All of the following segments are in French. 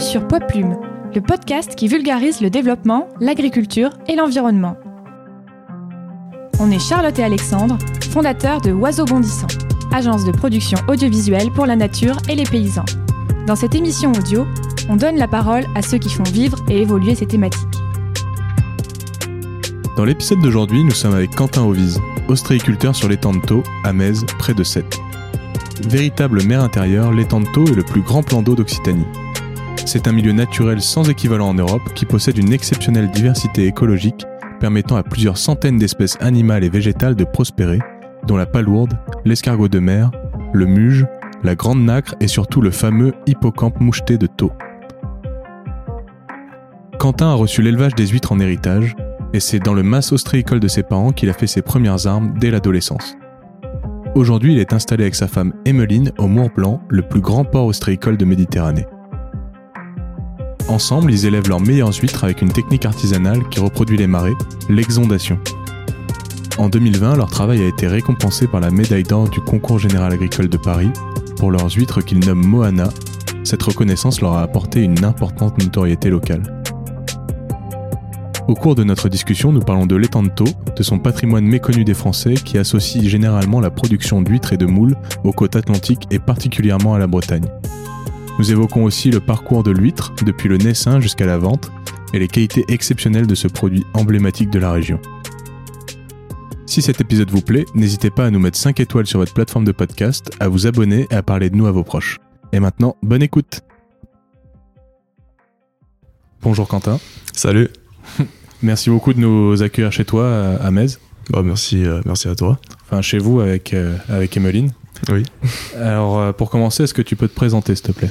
Sur Poids Plume, le podcast qui vulgarise le développement, l'agriculture et l'environnement. On est Charlotte et Alexandre, fondateurs de Oiseaux Bondissants, agence de production audiovisuelle pour la nature et les paysans. Dans cette émission audio, on donne la parole à ceux qui font vivre et évoluer ces thématiques. Dans l'épisode d'aujourd'hui, nous sommes avec Quentin Ovise, ostréiculteur sur l'étang de à Metz, près de Sète. Véritable mer intérieure, l'étang de est le plus grand plan d'eau d'Occitanie. C'est un milieu naturel sans équivalent en Europe qui possède une exceptionnelle diversité écologique permettant à plusieurs centaines d'espèces animales et végétales de prospérer, dont la palourde, l'escargot de mer, le muge, la grande nacre et surtout le fameux hippocampe moucheté de Thau. Quentin a reçu l'élevage des huîtres en héritage, et c'est dans le mas ostréicole de ses parents qu'il a fait ses premières armes dès l'adolescence. Aujourd'hui, il est installé avec sa femme Emmeline au Mour Blanc, le plus grand port ostréicole de Méditerranée. Ensemble, ils élèvent leurs meilleures huîtres avec une technique artisanale qui reproduit les marées, l'exondation. En 2020, leur travail a été récompensé par la médaille d'or du Concours général agricole de Paris pour leurs huîtres qu'ils nomment Moana. Cette reconnaissance leur a apporté une importante notoriété locale. Au cours de notre discussion, nous parlons de l'étanto, de son patrimoine méconnu des Français qui associe généralement la production d'huîtres et de moules aux côtes atlantiques et particulièrement à la Bretagne. Nous évoquons aussi le parcours de l'huître, depuis le naissin jusqu'à la vente, et les qualités exceptionnelles de ce produit emblématique de la région. Si cet épisode vous plaît, n'hésitez pas à nous mettre 5 étoiles sur votre plateforme de podcast, à vous abonner et à parler de nous à vos proches. Et maintenant, bonne écoute Bonjour Quentin. Salut. Merci beaucoup de nous accueillir chez toi à Metz. Bah, merci, euh, merci à toi. Enfin, chez vous avec, euh, avec Emmeline. Oui. Alors, euh, pour commencer, est-ce que tu peux te présenter, s'il te plaît?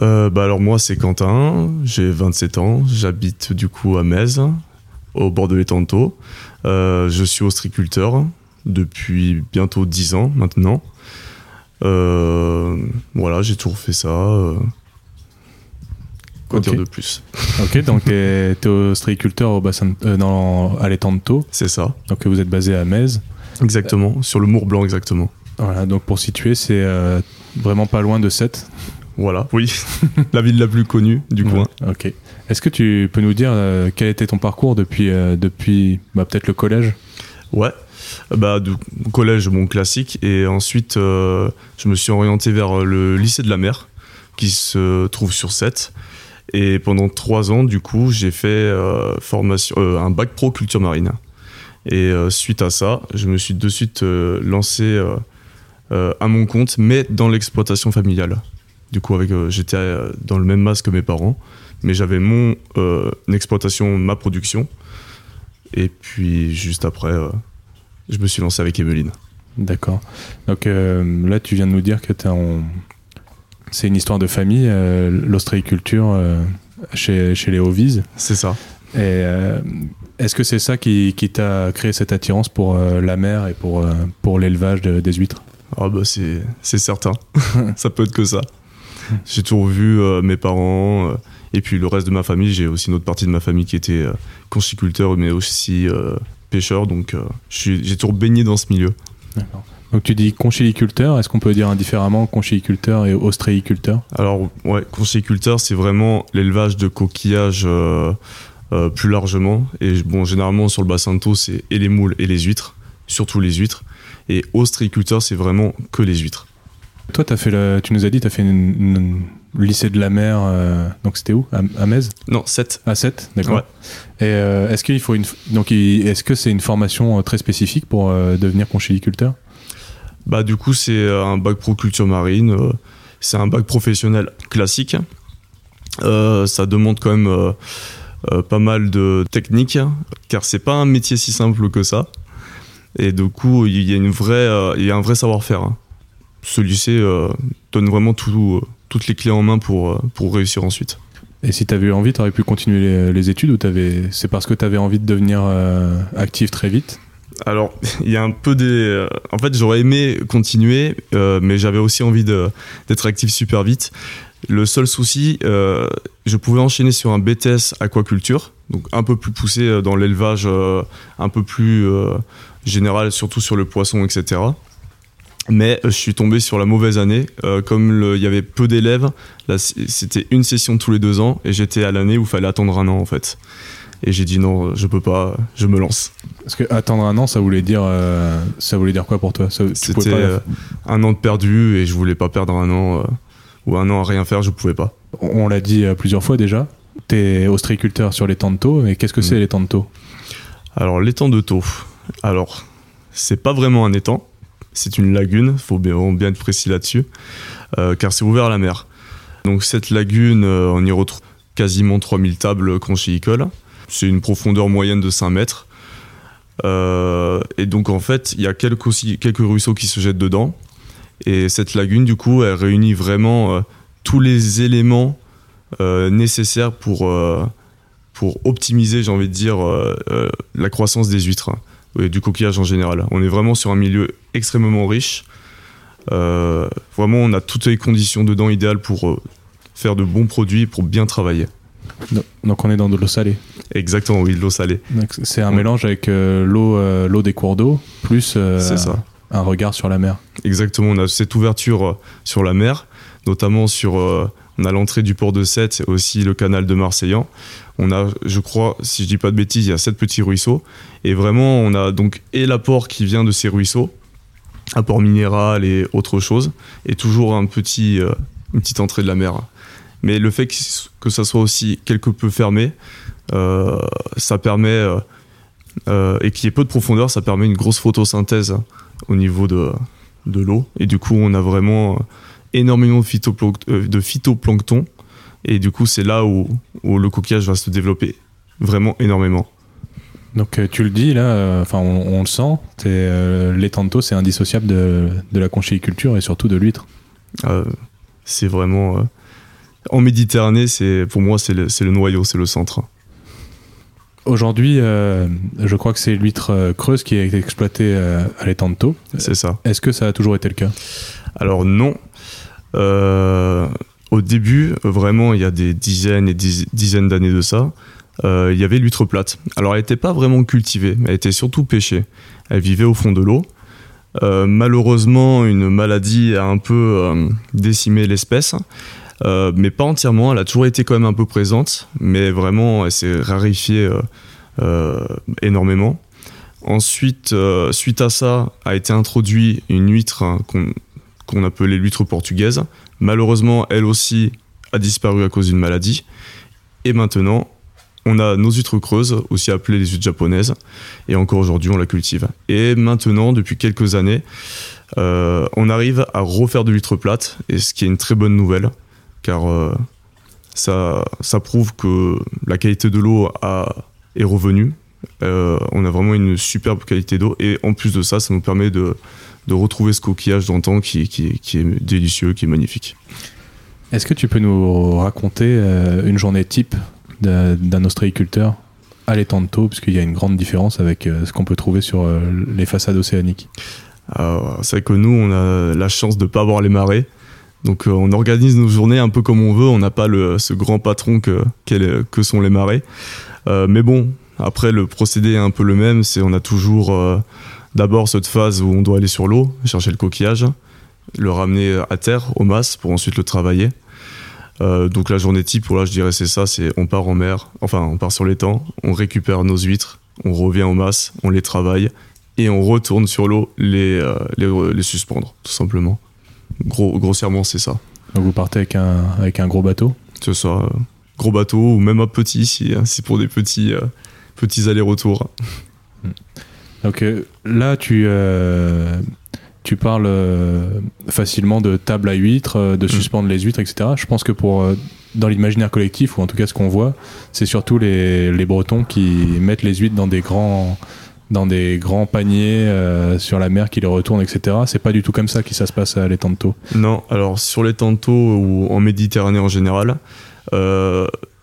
Euh, bah alors moi c'est Quentin, j'ai 27 ans, j'habite du coup à Metz, au bord de Thau. Euh, je suis ostriculteur depuis bientôt 10 ans maintenant. Euh, voilà, j'ai toujours fait ça. Quoi dire de plus? Ok, donc tu es, ostréiculteur au bassin, euh, dans, à Thau. C'est ça, Donc vous êtes basé à Metz. exactement, sur le Mour Blanc exactement. Voilà, donc pour situer, c'est euh, vraiment pas loin de Sète. Voilà, oui, la ville la plus connue du coin. Ouais, Ok. Est-ce que tu peux nous dire euh, quel était ton parcours depuis, euh, depuis bah, peut-être le collège? Ouais, bah du collège bon classique. Et ensuite euh, je me suis orienté vers le lycée de la mer qui se trouve sur 7 et pendant trois ans du coup j'ai fait formation un bac pro culture marine. Et suite à ça je me suis de suite lancé à mon compte mais dans l'exploitation familiale du coup avec euh, j'étais euh, dans le même masque que mes parents mais j'avais mon euh, exploitation ma production et puis juste après, euh, je me suis lancé avec Emeline. D'accord. Donc euh, là, tu viens de nous dire que en... c'est une histoire de famille, euh, l'ostréiculture euh, chez, chez les Ovises. C'est ça. Et euh, est-ce que c'est ça qui, qui t'a créé cette attirance pour euh, la mer et pour, euh, pour l'élevage de- des huîtres? Ah bah c'est, c'est certain. ça peut être que ça. J'ai toujours vu euh, mes parents euh, et puis le reste de ma famille. J'ai aussi une autre partie de ma famille qui était euh, conchiculteur mais aussi euh, pêcheur. Donc j'ai toujours baigné dans ce milieu. Donc tu dis conchiliculteur, est-ce qu'on peut dire indifféremment conchiliculteur et ostréiculteur? Alors ouais, conchiculteur c'est vraiment l'élevage de coquillages plus largement. Et bon généralement sur le bassin de Thau c'est et les moules et les huîtres, surtout les huîtres. Et ostréiculteur c'est vraiment que les huîtres. Toi, as fait le, tu nous as dit, tu as fait une, une- lycée de la mer, euh, donc c'était où? À, à Metz Non, 7. À 7, d'accord. Ouais. Et euh, est-ce qu'il faut une, donc il- est-ce que c'est une formation euh, très spécifique pour devenir conchiliculteur Bah du coup c'est un bac pro culture marine, c'est un bac professionnel classique. Ça demande quand même pas mal de technique car c'est pas un métier si simple que ça. Et du coup il y a une vraie, euh, il y a un vrai savoir-faire. hein. Ce lycée euh, donne vraiment tout, euh, toutes les clés en main pour, pour réussir ensuite. Et si tu avais eu envie, tu aurais pu continuer les, les études ou t'avais- c'est parce que tu avais envie de devenir euh, actif très vite? Alors, il y a un peu des. euh, En fait, j'aurais aimé continuer, euh, mais j'avais aussi envie d'être actif super vite. Le seul souci, je pouvais enchaîner sur un BTS aquaculture, donc un peu plus poussé dans l'élevage, un peu plus euh, général, surtout sur le poisson, etc. Mais je suis tombé sur la mauvaise année. comme il y avait peu d'élèves, c'était une session tous les deux ans et j'étais à l'année où il fallait attendre un an en fait. Et j'ai dit non, je peux pas, je me lance. Parce que attendre un an, ça voulait dire, ça voulait dire quoi pour toi? C'était un an de perdu et je voulais pas perdre un an ou un an à rien faire, je pouvais pas. On l'a dit plusieurs fois déjà. Tu es ostréiculteur sur l'étang de Taux, mais qu'est-ce que c'est mm. l'étang de Taux? Alors l'étang de Taux, alors c'est pas vraiment un étang, c'est une lagune, faut bien, bien être précis là-dessus, euh, car c'est ouvert à la mer. Donc cette lagune, euh, on y retrouve quasiment 3000 tables conchylicoles. C'est une profondeur moyenne de 5 mètres. Euh, et donc en fait, il y a quelques, quelques ruisseaux qui se jettent dedans. Et cette lagune, du coup, elle réunit vraiment tous les éléments nécessaires pour, pour optimiser, j'ai envie de dire, la croissance des huîtres et du coquillage en général. On est vraiment sur un milieu extrêmement riche. Euh, vraiment, on a toutes les conditions dedans idéales pour euh, faire de bons produits, pour bien travailler. Donc on est dans de l'eau salée. Exactement, oui, de l'eau salée. C'est un mélange avec euh, l'eau, l'eau des cours d'eau plus un regard sur la mer. Exactement, on a cette ouverture sur la mer, notamment sur on a l'entrée du port de Sète et aussi le canal de Marseillan. On a, je crois, si je dis pas de bêtises, il y a sept petits ruisseaux. Et vraiment, on a donc et l'apport qui vient de ces ruisseaux, apport minéral et autre chose, et toujours un petit, euh, une petite entrée de la mer. Mais le fait que ça soit aussi quelque peu fermé, euh, ça permet, euh, et qu'il y ait peu de profondeur, ça permet une grosse photosynthèse au niveau de l'eau. Et du coup, on a vraiment énormément de, de phytoplancton et du coup, c'est là où, le coquillage va se développer vraiment énormément. Donc euh, tu le dis là, euh, enfin on, le sent, euh, l'étanto c'est indissociable de, la conchyliculture et surtout de l'huître. c'est vraiment en Méditerranée, c'est pour moi c'est le, le, noyau, c'est le centre. Aujourd'hui, je crois que c'est l'huître creuse qui est exploitée à l'étanto. C'est ça. Est-ce que ça a toujours été le cas? Alors non. Au début, vraiment, il y a des dizaines et dizaines d'années de ça, euh, il y avait l'huître plate. Alors, elle n'était pas vraiment cultivée, elle était surtout pêchée. Elle vivait au fond de l'eau. Euh, malheureusement, une maladie a un peu euh, décimé l'espèce, mais pas entièrement. Elle a toujours été quand même un peu présente, mais vraiment, elle s'est raréfiée énormément. Ensuite, suite à ça, a été introduit une huître hein, qu'on appelait l'huître portugaise, Malheureusement, elle aussi a disparu à cause d'une maladie. Et maintenant, on a nos huîtres creuses, aussi appelées les huîtres japonaises, et encore aujourd'hui, on la cultive. Et maintenant, depuis quelques années, euh, on arrive à refaire de l'huître plate, et ce qui est une très bonne nouvelle, car euh, ça, ça prouve que la qualité de l'eau est revenue. Euh, on a vraiment une superbe qualité d'eau, et en plus de ça, ça nous permet de, de retrouver ce coquillage d'antan qui, qui, qui, est délicieux, qui est magnifique. Est-ce que tu peux nous raconter euh, une journée type d'un ostréiculteur à l'étang de Taux, puisqu'il y a une grande différence avec euh, ce qu'on peut trouver sur euh, les façades océaniques? C'est vrai que nous, on a la chance de ne pas avoir les marées. Donc on organise nos journées un peu comme on veut, on n'a pas le, ce grand patron que, que sont les marées. mais bon, après le procédé est un peu le même, c'est on a toujours D'abord, cette phase où on doit aller sur l'eau, chercher le coquillage, le ramener à terre, au mas, pour ensuite le travailler. Euh, donc la journée type, là, je dirais, c'est ça, c'est on part en mer, enfin, on part sur l'étang, on récupère nos huîtres, on revient au mas, on les travaille, et on retourne sur l'eau les, euh, les, suspendre, tout simplement. Gros, grossièrement, c'est ça. Donc vous partez avec un, avec un gros bateau? C'est ça, euh, gros bateau, ou même un petit, si c'est pour des petits, petits allers-retours. Donc euh, là, tu, euh, tu parles euh, facilement de table à huîtres, de mm. suspendre les huîtres, etc. Je pense que pour dans l'imaginaire collectif, ou en tout cas ce qu'on voit, c'est surtout les, les, Bretons qui mettent les huîtres dans des grands dans des grands paniers sur la mer qui les retournent, etc. C'est pas du tout comme ça que ça se passe à l'étang de Taux. Non, alors sur l'étang de Taux ou en Méditerranée en général,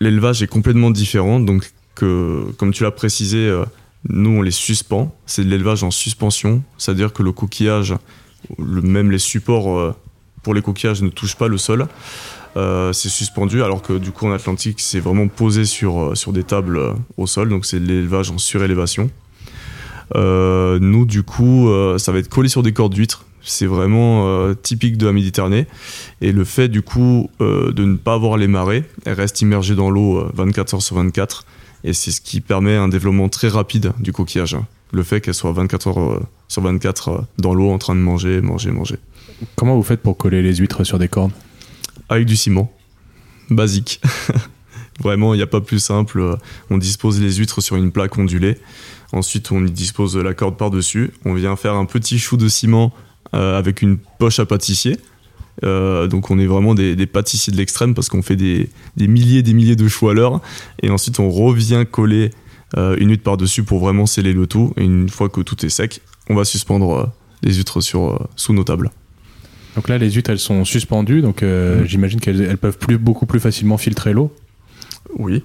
l'élevage est complètement différent. Donc, que, comme tu l'as précisé, nous, on les suspend. C'est de l'élevage en suspension, c'est-à-dire que le coquillage, même les supports euh, pour les coquillages ne touchent pas le sol. Euh, c'est suspendu, alors que du coup en Atlantique, c'est vraiment posé sur, euh, sur des tables au sol, donc c'est de l'élevage en surélévation. nous, du coup, ça va être collé sur des cordes d'huîtres. C'est vraiment typique de la Méditerranée. Et le fait, du coup, de ne pas avoir les marées, elles restent immergées dans l'eau 24 heures sur 24. Et c'est ce qui permet un développement très rapide du coquillage. Le fait qu'elle soit 24 heures sur 24 dans l'eau en train de manger, manger, manger. Comment vous faites pour coller les huîtres sur des cordes Avec du ciment. Basique. Vraiment, il n'y a pas plus simple. On dispose les huîtres sur une plaque ondulée. Ensuite, on y dispose la corde par-dessus. On vient faire un petit chou de ciment euh, avec une poche à pâtissier. Euh, donc on est vraiment des, pâtissiers de l'extrême parce qu'on fait des, milliers et des milliers de choux à l'heure. Et ensuite on revient coller euh, une huître par-dessus pour vraiment sceller le tout. Et une fois que tout est sec, on va suspendre les huîtres sur, sous nos tables. Donc là, les huîtres, elles sont suspendues, donc euh, mm. j'imagine qu'elles peuvent plus, beaucoup plus facilement filtrer l'eau. Oui.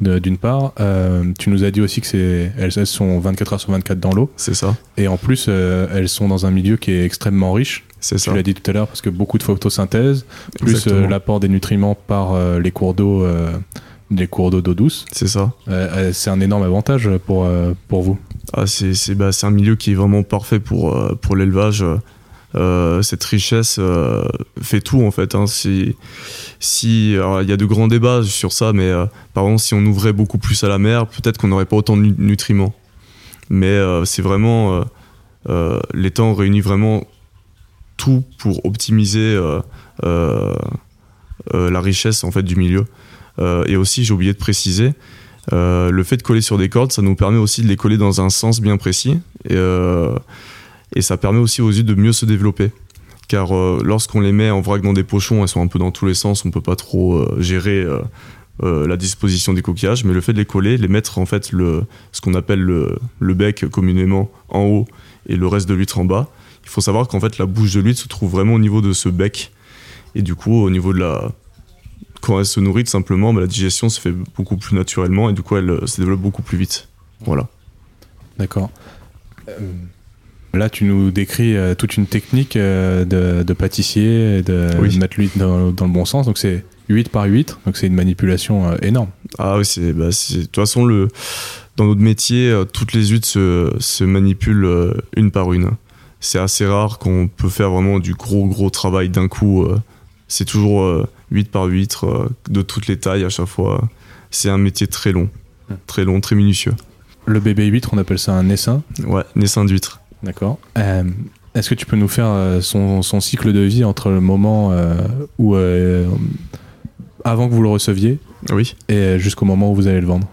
D'une part, euh, tu nous as dit aussi que c'est elles, sont 24 heures sur 24 dans l'eau. C'est ça. Et en plus, euh, elles sont dans un milieu qui est extrêmement riche. C'est ça. Tu l'as dit tout à l'heure parce que beaucoup de photosynthèse, plus l'apport des nutriments par les cours d'eau, les cours d'eau d'eau douce. C'est ça. c'est un énorme avantage pour pour vous. Ah, c'est bah, un milieu qui est vraiment parfait pour pour l'élevage. Euh, cette richesse euh, fait tout en fait. Hein. Si, il y a de grands débats sur ça, mais euh, par exemple, si on ouvrait beaucoup plus à la mer, peut-être qu'on n'aurait pas autant de nutriments. Mais c'est vraiment l'étang réunit vraiment tout pour optimiser la richesse en fait du milieu. et aussi, j'ai oublié de préciser, le fait de coller sur des cordes, ça nous permet aussi de les coller dans un sens bien précis. Et, ça permet aussi aux huîtres de mieux se développer. Car euh, lorsqu'on les met en vrac dans des pochons, elles sont un peu dans tous les sens, on peut pas trop euh, gérer euh, la disposition des coquillages, mais le fait de les coller, les mettre en fait le, ce qu'on appelle le, le, bec communément en haut et le reste de l'huître en bas, il faut savoir qu'en fait la bouche de l'huître se trouve vraiment au niveau de ce bec. Et du coup, au niveau de la, quand elle se nourrit tout simplement, bah, la digestion se fait beaucoup plus naturellement et du coup elle se développe beaucoup plus vite. Voilà. D'accord. Là, tu nous décris euh, toute une technique euh, de, pâtissier, de mettre l'huître dans, le bon sens. Donc, c'est 8 par 8, donc c'est une manipulation euh, énorme. Ah oui, c'est, bah, de toute façon, le, dans notre métier, toutes les huîtres se, se manipulent une par une. C'est assez rare qu'on peut faire vraiment du gros, gros travail d'un coup. c'est toujours 8 par 8, de toutes les tailles à chaque fois. C'est un métier très long, très long, très minutieux. Le bébé huître, on appelle ça un naissin Ouais, naissin d'huître. D'accord. Euh, est-ce que tu peux nous faire euh, son, cycle de vie entre le moment euh, où avant que vous le receviez oui. et jusqu'au moment où vous allez le vendre?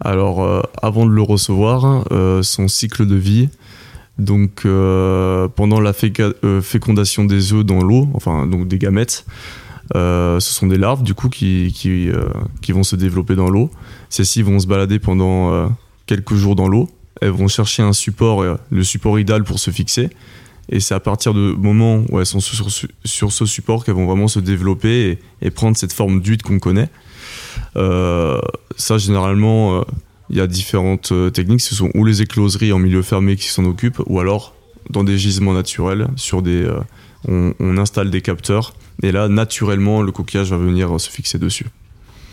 Alors, avant de le recevoir, son cycle de vie, donc pendant la fécondation des œufs dans l'eau, enfin donc des gamètes, ce sont des larves du coup qui, vont se développer dans l'eau. Celles-ci vont se balader pendant quelques jours dans l'eau elles vont chercher un support, euh, le support idéal pour se fixer. Et c'est à partir du moment où elles sont sur, ce support qu'elles vont vraiment se développer et, prendre cette forme d'huile qu'on connaît. Euh, ça, généralement, euh, il y a différentes techniques. Ce sont ou les écloseries en milieu fermé qui s'en occupent, ou alors dans des gisements naturels, sur des, on, on, installe des capteurs. Et là, naturellement, le coquillage va venir se fixer dessus.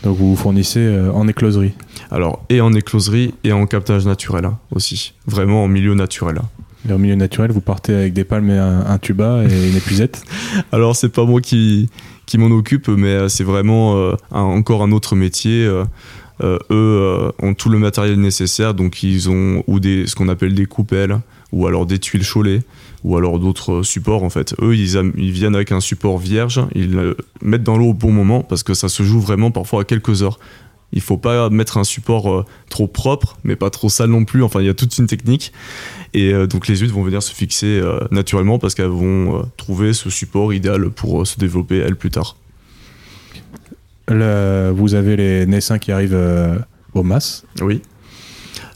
Donc vous vous fournissez euh, en écloserie Alors, et en écloserie et en captage naturel hein, aussi. Vraiment en milieu naturel. Hein. Et en milieu naturel, vous partez avec des palmes et un, tuba et une épuisette Alors, c'est pas moi qui, qui m'en occupe, mais euh, c'est vraiment euh, encore un autre métier. Eux ont tout le matériel nécessaire, donc ils ont ou des, ce qu'on appelle des coupelles, ou alors des tuiles Cholet, ou alors d'autres supports en fait. Eux, ils, viennent avec un support vierge, ils le mettent dans l'eau au bon moment parce que ça se joue vraiment parfois à quelques heures. Il faut pas mettre un support euh, trop propre, mais pas trop sale non plus. Enfin, il y a toute une technique. Et euh, donc les huîtres vont venir se fixer euh, naturellement parce qu'elles vont trouver ce support idéal pour se développer elles plus tard. Vous avez les naissins qui arrivent au mas. Oui.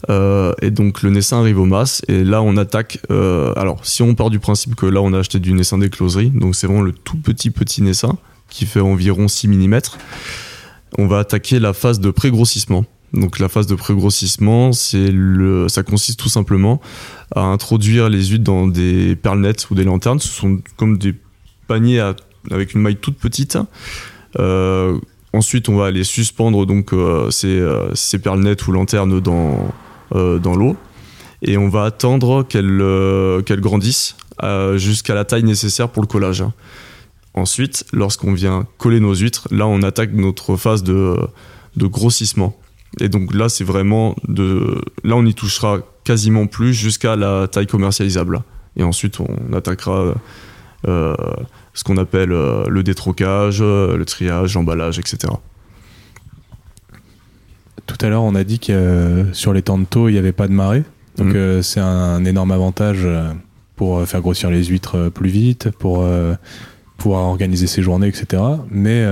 Euh, et donc le naissin arrive au mas et là on attaque. Euh, alors si on part du principe que là on a acheté du naissin d'écloserie, donc c'est vraiment le tout petit petit naissin qui fait environ 6 mm, on va attaquer la phase de pré-grossissement. Donc la phase de pré-grossissement, c'est le, ça consiste tout simplement à introduire les huîtres dans des perlenettes ou des lanternes. Ce sont comme des paniers avec une maille toute petite. Euh, ensuite, on va les suspendre donc ces, ces perlenettes ou lanternes dans euh, dans l'eau. et on va attendre qu'elles qu'elles grandissent jusqu'à la taille nécessaire pour le collage. Ensuite, lorsqu'on vient coller nos huîtres, là on attaque notre phase de, de grossissement. Et donc là, c'est vraiment de. Là, on y touchera quasiment plus jusqu'à la taille commercialisable. Et ensuite, on attaquera euh, ce qu'on appelle euh, le détrocage, le triage, l'emballage, etc. Tout à l'heure, on a dit que euh, sur les temps de taux, il n'y avait pas de marée. Donc, mm. c'est un, énorme avantage pour faire grossir les huîtres plus vite, pour pouvoir organiser ses journées, etc. Mais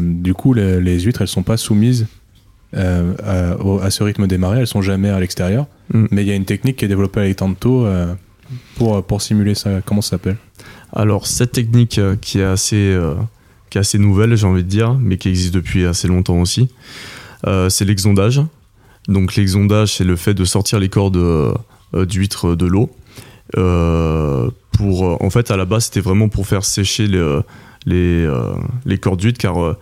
du coup, les, les, huîtres, elles sont pas soumises euh, à, ce rythme des marées, elles sont jamais à l'extérieur. Mm. Mais il y a une technique qui est développée avec Tanto euh, pour, pour simuler ça. Comment ça s'appelle? Alors, cette technique euh, qui est assez, qui est assez nouvelle, j'ai envie de dire, mais qui existe depuis assez longtemps aussi, c'est l'exondage. Donc, l'exondage, c'est le fait de sortir les cordes d'huîtres de l'eau. en fait, à la base, c'était vraiment pour faire sécher les, les, les cordes d'huîtres, car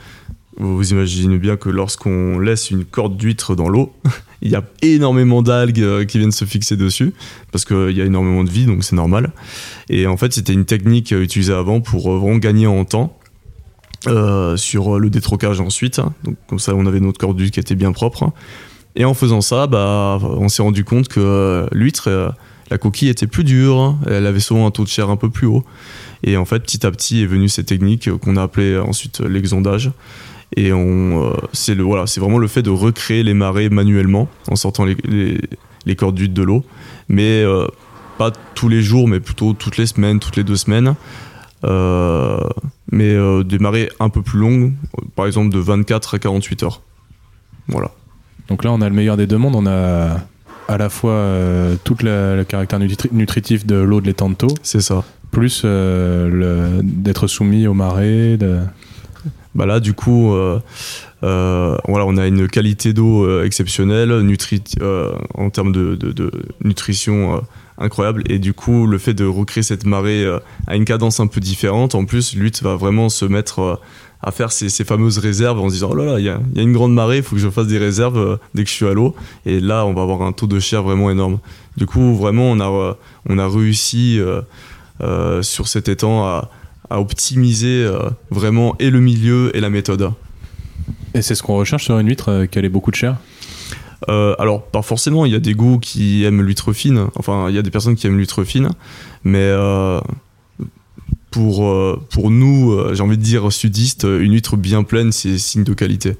vous imaginez bien que lorsqu'on laisse une corde d'huître dans l'eau, il y a énormément d'algues euh, qui viennent se fixer dessus, parce qu'il y a énormément de vie, donc c'est normal. Et en fait, c'était une technique euh, utilisée avant pour euh, vraiment gagner en temps. sur le détrocage ensuite, donc comme ça on avait notre corde d'huître qui était bien propre. Et en faisant ça, bah, on s'est rendu compte que l'huître, la coquille était plus dure, elle avait souvent un taux de chair un peu plus haut. Et en fait, petit à petit est venue cette technique qu'on a appelée ensuite l'exondage, et on, euh, c'est le voilà, c'est vraiment le fait de recréer les marées manuellement en sortant les, les, cordes d'huile de l'eau, mais euh, pas tous les jours, mais plutôt toutes les semaines, toutes les deux semaines. Euh, mais des marées un peu plus longues, par exemple de 24 à 48 heures. Voilà. Donc là, on a le meilleur des deux mondes. On a à la fois tout le, caractère nutritif de l'eau de l'étang de C'est ça. Plus d'être soumis aux marées. De bah là du coup euh, euh, voilà on a une qualité d'eau euh, exceptionnelle en termes de, nutrition incroyable. Et du coup le fait de recréer cette marée à une cadence un peu différente en plus l'huître va vraiment se mettre à faire ces, fameuses réserves en se disant oh là là il y, a, une grande marée il faut que je fasse des réserves dès que je suis à l'eau. Et là on va avoir un taux de chair vraiment énorme. Du coup vraiment on a, on a réussi sur cet étang à à optimiser euh, vraiment et le milieu et la méthode. Et c'est ce qu'on recherche sur une huître, euh, qu'elle ait beaucoup de chair euh, alors, pas forcément, il y a des goûts qui aiment l'huître fine, enfin, il y a des personnes qui aiment l'huître fine, mais pour, pour nous, j'ai envie de dire sudistes, une huître bien pleine, c'est signe de qualité.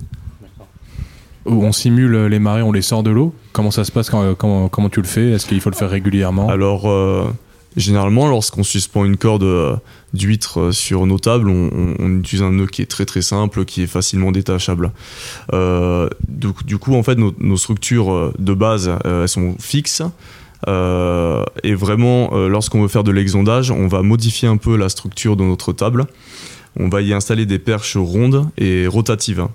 On simule les marées, on les sort de l'eau? Comment ça se passe comment, comment tu le fais? Est-ce qu'il faut le faire régulièrement? Alors, Généralement, lorsqu'on suspend une corde euh, d'huître euh, sur nos tables, on, utilise un nœud qui est très très simple, qui est facilement détachable. Euh, du, coup, en fait, nos, structures de base, elles sont fixes. et vraiment, lorsqu'on veut faire de l'exondage, on va modifier un peu la structure de notre table. On va y installer des perches rondes et rotatives.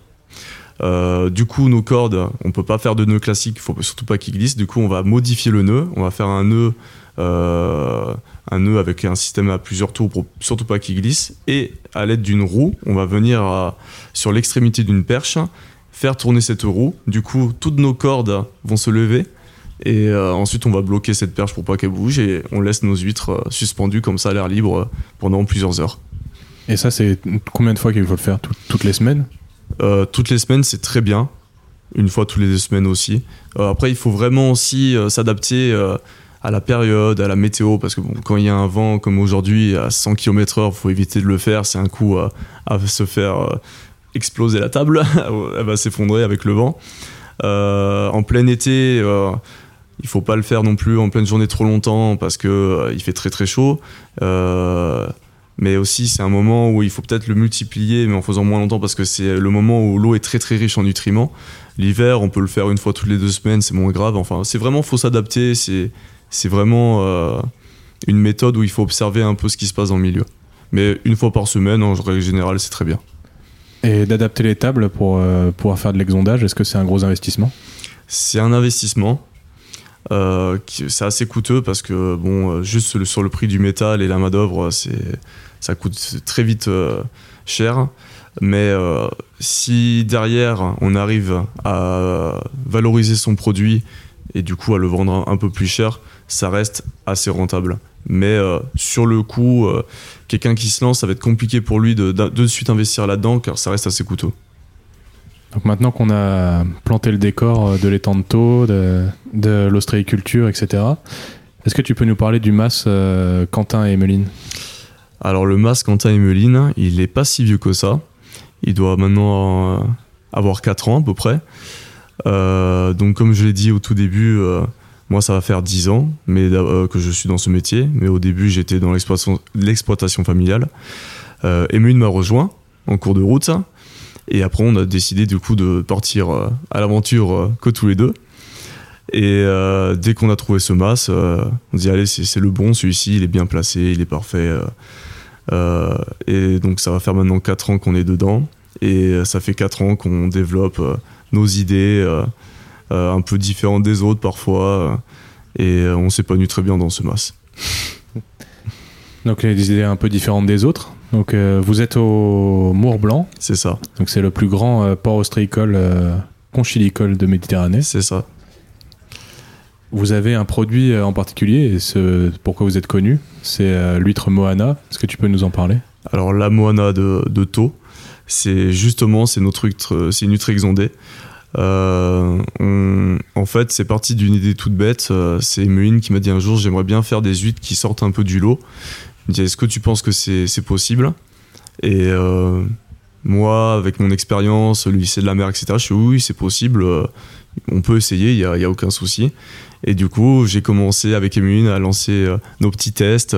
du coup, nos cordes, on peut pas faire de nœud classique, il faut surtout pas qu'ils glissent. Du coup, on va modifier le nœud. On va faire un nœud un nœud avec un système à plusieurs tours pour surtout pas qu'il glisse. Et à l'aide d'une roue, on va venir sur l'extrémité d'une perche, faire tourner cette roue. Du coup, toutes nos cordes vont se lever. Et euh, ensuite, on va bloquer cette perche pour pas qu'elle bouge et on laisse nos huîtres euh, suspendues comme ça à l'air libre pendant plusieurs heures. Et ça, c'est combien de fois qu'il faut le faire? Toutes les semaines? Toutes les semaines, c'est très bien. Une fois toutes les deux semaines aussi. après, il faut vraiment aussi s'adapter à la période, à la météo, parce que quand il y a un vent comme aujourd'hui à 100 km/h, il faut éviter de le faire. C'est un coup à, se faire euh, exploser la table, elle va s'effondrer avec le vent. Euh, en plein été, euh, il faut pas le faire non plus en pleine journée trop longtemps parce que il fait très très chaud. mais aussi, c'est un moment où il faut peut-être le multiplier, mais en faisant moins longtemps parce que c'est le moment où l'eau est très très riche en nutriments. L'hiver, on peut le faire une fois toutes les deux semaines, c'est moins grave. Enfin, c'est vraiment, faut s'adapter. C'est c'est vraiment euh, une méthode où il faut observer un peu ce qui se passe dans le milieu. Mais une fois par semaine, en règle générale, c'est très bien. Et d'adapter les tables pour euh, pouvoir faire de l'exondage, est-ce que c'est un gros investissement? C'est un investissement. Euh, c'est assez coûteux parce que bon, juste sur le prix du métal et la main d'œuvre, ça coûte très vite cher. Mais si derrière on arrive à valoriser son produit et du coup à le vendre un peu plus cher, ça reste assez rentable. Mais sur le coup, quelqu'un qui se lance, ça va être compliqué pour lui de, de, de suite investir là-dedans car ça reste assez coûteux. Donc maintenant qu'on a planté le décor de l'étang de taux, de, de l'ostréiculture, etc., est-ce que tu peux nous parler du MAS Quentin et Emeline? Alors le MAS Quentin et Emeline, il n'est pas si vieux que ça. Il doit maintenant avoir 4 ans à peu près. Euh, donc comme je l'ai dit au tout début, euh, moi ça va faire 10 ans mais, euh, que je suis dans ce métier. Mais au début j'étais dans l'exploitation familiale. Euh, Emeline m'a rejoint en cours de route. Et après on a décidé de partir à l'aventure que tous les deux. Et dès qu'on a trouvé ce mas, on dit allez c'est le bon, celui-ci il est bien placé, il est parfait. et donc ça va faire maintenant 4 ans qu'on est dedans. Et ça fait 4 ans qu'on développe nos idées, euh, euh, un peu différentes des autres parfois, euh, et on s'épanouit très bien dans ce mas. Donc des idées un peu différentes des autres. Donc vous êtes au Mour Blanc. C'est ça. Donc c'est le plus grand port ostréicole conchilicole de Méditerranée. C'est ça. Vous avez un produit en particulier, et ce, pourquoi vous êtes connu, c'est l'huître Moana. Est-ce que tu peux nous en parler? Alors la Moana de, de Thau, c'est justement c'est notre c'est une huître exondée. Euh, en fait, c'est parti d'une idée toute bête. Euh, c'est Emeline qui m'a dit un jour j'aimerais bien faire des huîtres qui sortent un peu du lot. Il me dit est-ce que tu penses que c'est possible? Et euh, moi, avec mon expérience, le lycée de la mer, etc., je suis oui, c'est possible. on peut essayer, il n'y a, aucun souci. Et du coup, j'ai commencé avec Emeline à lancer nos petits tests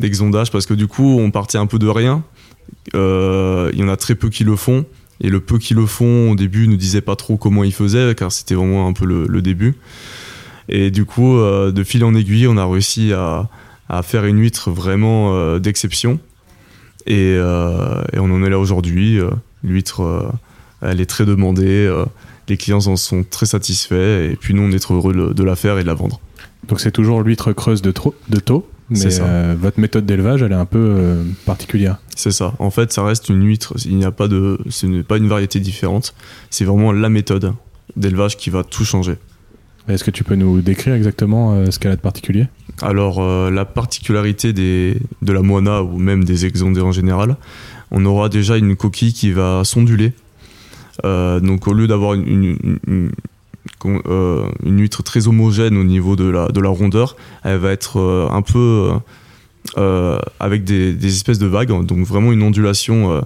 d'exondage parce que du coup, on partait un peu de rien. Euh, il y en a très peu qui le font. Et le peu qui le font, au début, ne disaient pas trop comment ils faisaient, car c'était vraiment un peu le, début. Et du coup, euh, de fil en aiguille, on a réussi à, faire une huître vraiment euh, d'exception. Et, on en est là aujourd'hui. L'huître, elle est très demandée. les clients en sont très satisfaits. Et puis nous, on est trop heureux de, la faire et de la vendre. Donc c'est toujours l'huître creuse de, de taux mais euh, votre méthode d'élevage, elle est un peu euh, particulière. C'est ça. En fait, ça reste une huître. Il n'y a pas de, ce n'est pas une variété différente. C'est vraiment la méthode d'élevage qui va tout changer. Est-ce que tu peux nous décrire exactement euh, ce qu'elle a de particulier? Alors, la particularité des, de la moana ou même des exondés en général, on aura déjà une coquille qui va s'onduler. donc, au lieu d'avoir une, une huître très homogène au niveau de la, de la rondeur. Elle va être euh, un peu euh, avec des, espèces de vagues, donc vraiment une ondulation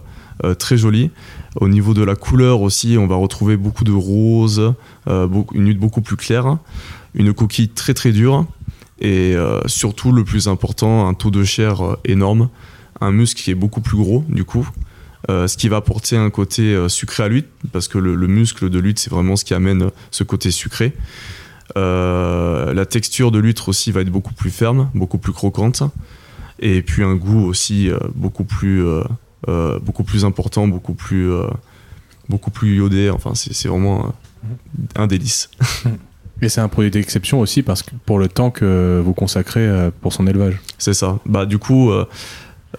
très jolie. Au niveau de la couleur aussi, on va retrouver beaucoup de rose, une huître beaucoup plus claire, une coquille très très dure et surtout le plus important, un taux de chair énorme, un muscle qui est beaucoup plus gros du coup, euh, ce qui va apporter un côté euh, sucré à l'huître, parce que le, muscle de l'huître, c'est vraiment ce qui amène euh, ce côté sucré. la texture de l'huître aussi va être beaucoup plus ferme, beaucoup plus croquante, et puis un goût aussi beaucoup plus, beaucoup plus important, beaucoup plus, beaucoup plus iodé. Enfin, c'est vraiment un délice. Et c'est un produit d'exception aussi parce que pour le temps que vous consacrez pour son élevage. C'est ça. Bah du coup,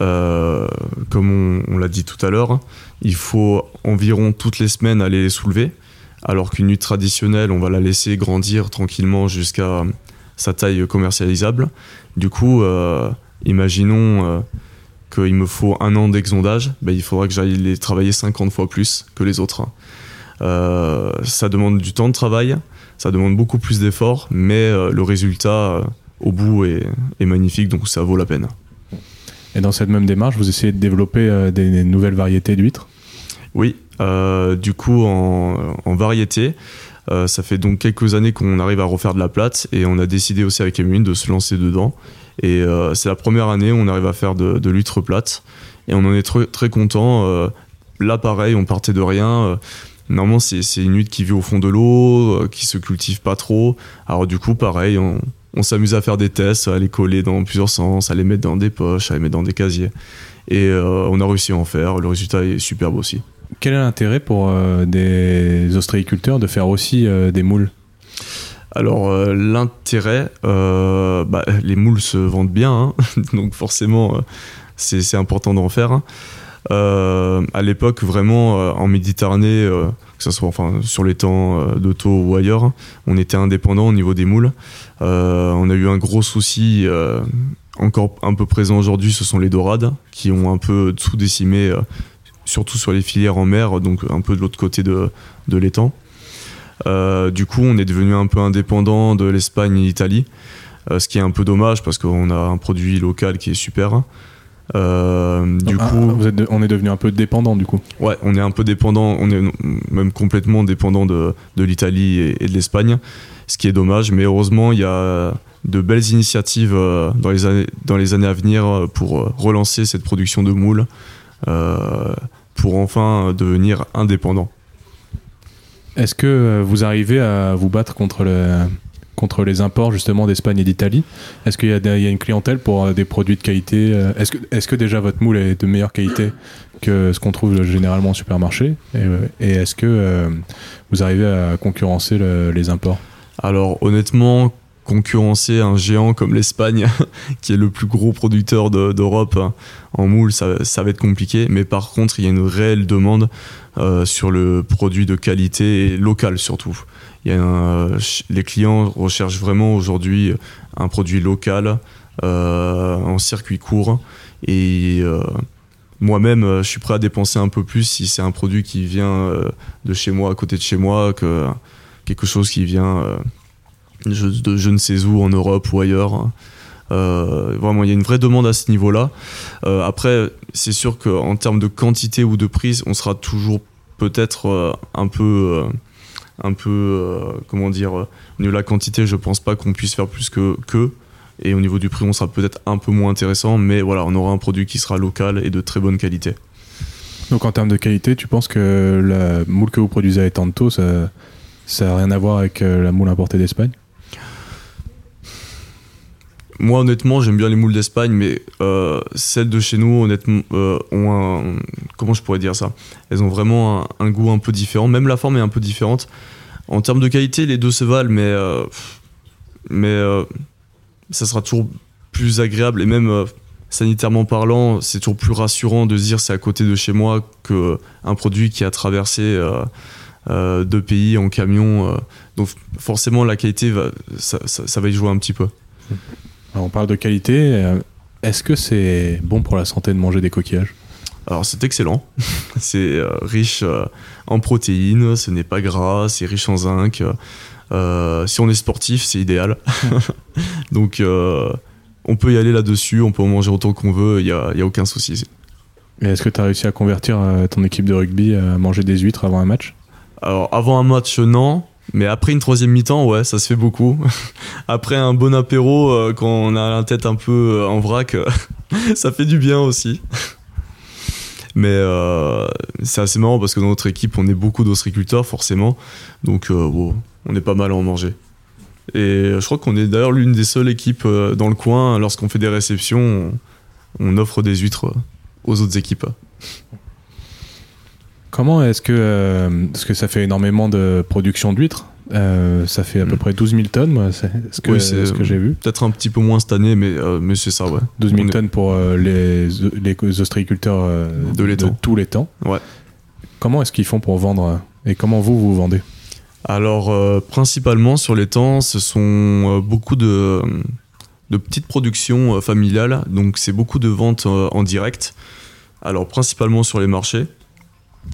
euh, comme on, l'a dit tout à l'heure, il faut environ toutes les semaines aller les soulever, alors qu'une huître traditionnelle, on va la laisser grandir tranquillement jusqu'à sa taille commercialisable. Du coup, euh, imaginons euh, qu'il me faut un an d'exondage, ben, il faudra que j'aille les travailler 50 fois plus que les autres. ça demande du temps de travail, ça demande beaucoup plus d'efforts, mais le résultat au bout est magnifique, donc ça vaut la peine. Et dans cette même démarche, vous essayez de développer euh, des, nouvelles variétés d'huîtres? Oui, euh, du coup, en, en variété, euh, ça fait donc quelques années qu'on arrive à refaire de la plate et on a décidé aussi avec Emeline de se lancer dedans. Et c'est la première année où on arrive à faire de, l'huître plate et on en est très content. là, pareil, on partait de rien. Normalement, c'est une huître qui vit au fond de l'eau, qui se cultive pas trop. Alors, du coup, pareil, on, on s'amuse à faire des tests, à les coller dans plusieurs sens, à les mettre dans des poches, à les mettre dans des casiers. Et euh, on a réussi à en faire. Le résultat est superbe aussi. Quel est l'intérêt pour euh, des ostréiculteurs de faire aussi euh, des moules? Alors l'intérêt, bah, les moules se vendent bien, hein. donc forcément c'est important d'en faire. Hein. à l'époque vraiment en Méditerranée, que ce soit sur les temps de taux ou ailleurs. On était indépendant au niveau des moules. on a eu un gros souci encore un peu présent aujourd'hui, ce sont les dorades qui ont un peu sous-décimé, surtout sur les filières en mer, donc un peu de l'autre côté de, de l'étang. du coup, on est devenu un peu indépendant de l'Espagne et l'Italie, ce qui est un peu dommage parce qu'on a un produit local qui est super. Euh, du ah, coup, vous êtes on est devenu un peu dépendant du coup. Ouais, on est un peu dépendant, on est même complètement dépendant de, de l'Italie et, de l'Espagne, ce qui est dommage. Mais heureusement, il y a de belles initiatives euh, dans les années, dans les années à venir pour euh, relancer cette production de moules, pour enfin devenir indépendant. Est-ce que vous arrivez à vous battre contre le, contre les imports justement d'Espagne et d'Italie. Est-ce qu'il y, a une clientèle pour euh, des produits de qualité euh, Est-ce que, est que, déjà votre moule est de meilleure qualité que ce qu'on trouve généralement au supermarché? Et, euh, est-ce que vous arrivez à concurrencer les imports? Alors honnêtement, concurrencer un géant comme l'Espagne, qui est le plus gros producteur d'Europe hein, en moule, ça, va être compliqué. Mais par contre, il y a une réelle demande sur le produit de qualité locale surtout les clients recherchent vraiment aujourd'hui un produit local euh, en circuit court et euh, moi-même je suis prêt à dépenser un peu plus si c'est un produit qui vient euh, de chez moi à côté de chez moi que quelque chose qui vient de je ne sais où en Europe ou ailleurs vraiment, il y a une vraie demande à ce niveau-là. après, c'est sûr qu'en termes de quantité ou de prise, on sera toujours peut-être un peu un peu, euh, comment dire, au niveau de la quantité, je pense pas qu'on puisse faire plus que, que. Et au niveau du prix, on sera peut-être un peu moins intéressant, mais voilà, on aura un produit qui sera local et de très bonne qualité. Donc en termes de qualité, tu penses que la moule que vous produisez à Etanto, ça n'a rien à voir avec euh, la moule importée d'Espagne? Moi, honnêtement, j'aime bien les moules d'Espagne, mais euh, celles de chez nous, honnêtement, euh, ont un. Comment je pourrais dire ça? Elles ont vraiment un, goût un peu différent. Même la forme est un peu différente. En termes de qualité, les deux se valent, mais. Euh, mais ça sera toujours plus agréable. Et même sanitairement parlant, c'est toujours plus rassurant de dire c'est à côté de chez moi qu'un produit qui a traversé. deux pays en camion donc forcément la qualité ça va y jouer un petit peu on parle de qualité. Euh, est-ce que c'est bon pour la santé de manger des coquillages? Alors c'est excellent, c'est euh, riche euh, en protéines, ce n'est pas gras, c'est riche en zinc. si on est sportif, c'est idéal. Donc on peut y aller là-dessus, on peut en manger autant qu'on veut, il n'y a, y a, aucun souci. est-ce que tu as réussi à convertir ton équipe de rugby à manger des huîtres avant un match? Alors avant un match, non. Mais après une troisième mi-temps, ouais, ça se fait beaucoup. après un bon apéro, euh, quand on a la tête un peu euh, en vrac, euh, ça fait du bien aussi. Mais c'est assez marrant parce que dans notre équipe, on est beaucoup d'ostriculteurs, forcément. Donc, on est pas mal à en manger. Et je crois qu'on est d'ailleurs l'une des seules équipes dans le coin, lorsqu'on fait des réceptions, on offre des huîtres aux autres équipes. Comment est-ce que, euh, parce que ça fait énormément de production d'huîtres euh, ça fait à peu mm. près 12 000 tonnes, moi, c'est ce que, ce que j'ai vu. Peut-être un petit peu moins cette année, mais, euh, mais c'est ça, ouais. 12 000 tonnes pour les, les ostréiculteurs de, de, tous les temps. Ouais. Comment est-ce qu'ils font pour vendre et comment vous, vous vendez? Alors, principalement sur les temps, ce sont beaucoup de, de petites productions familiales, donc c'est beaucoup de ventes en direct. Alors, principalement sur les marchés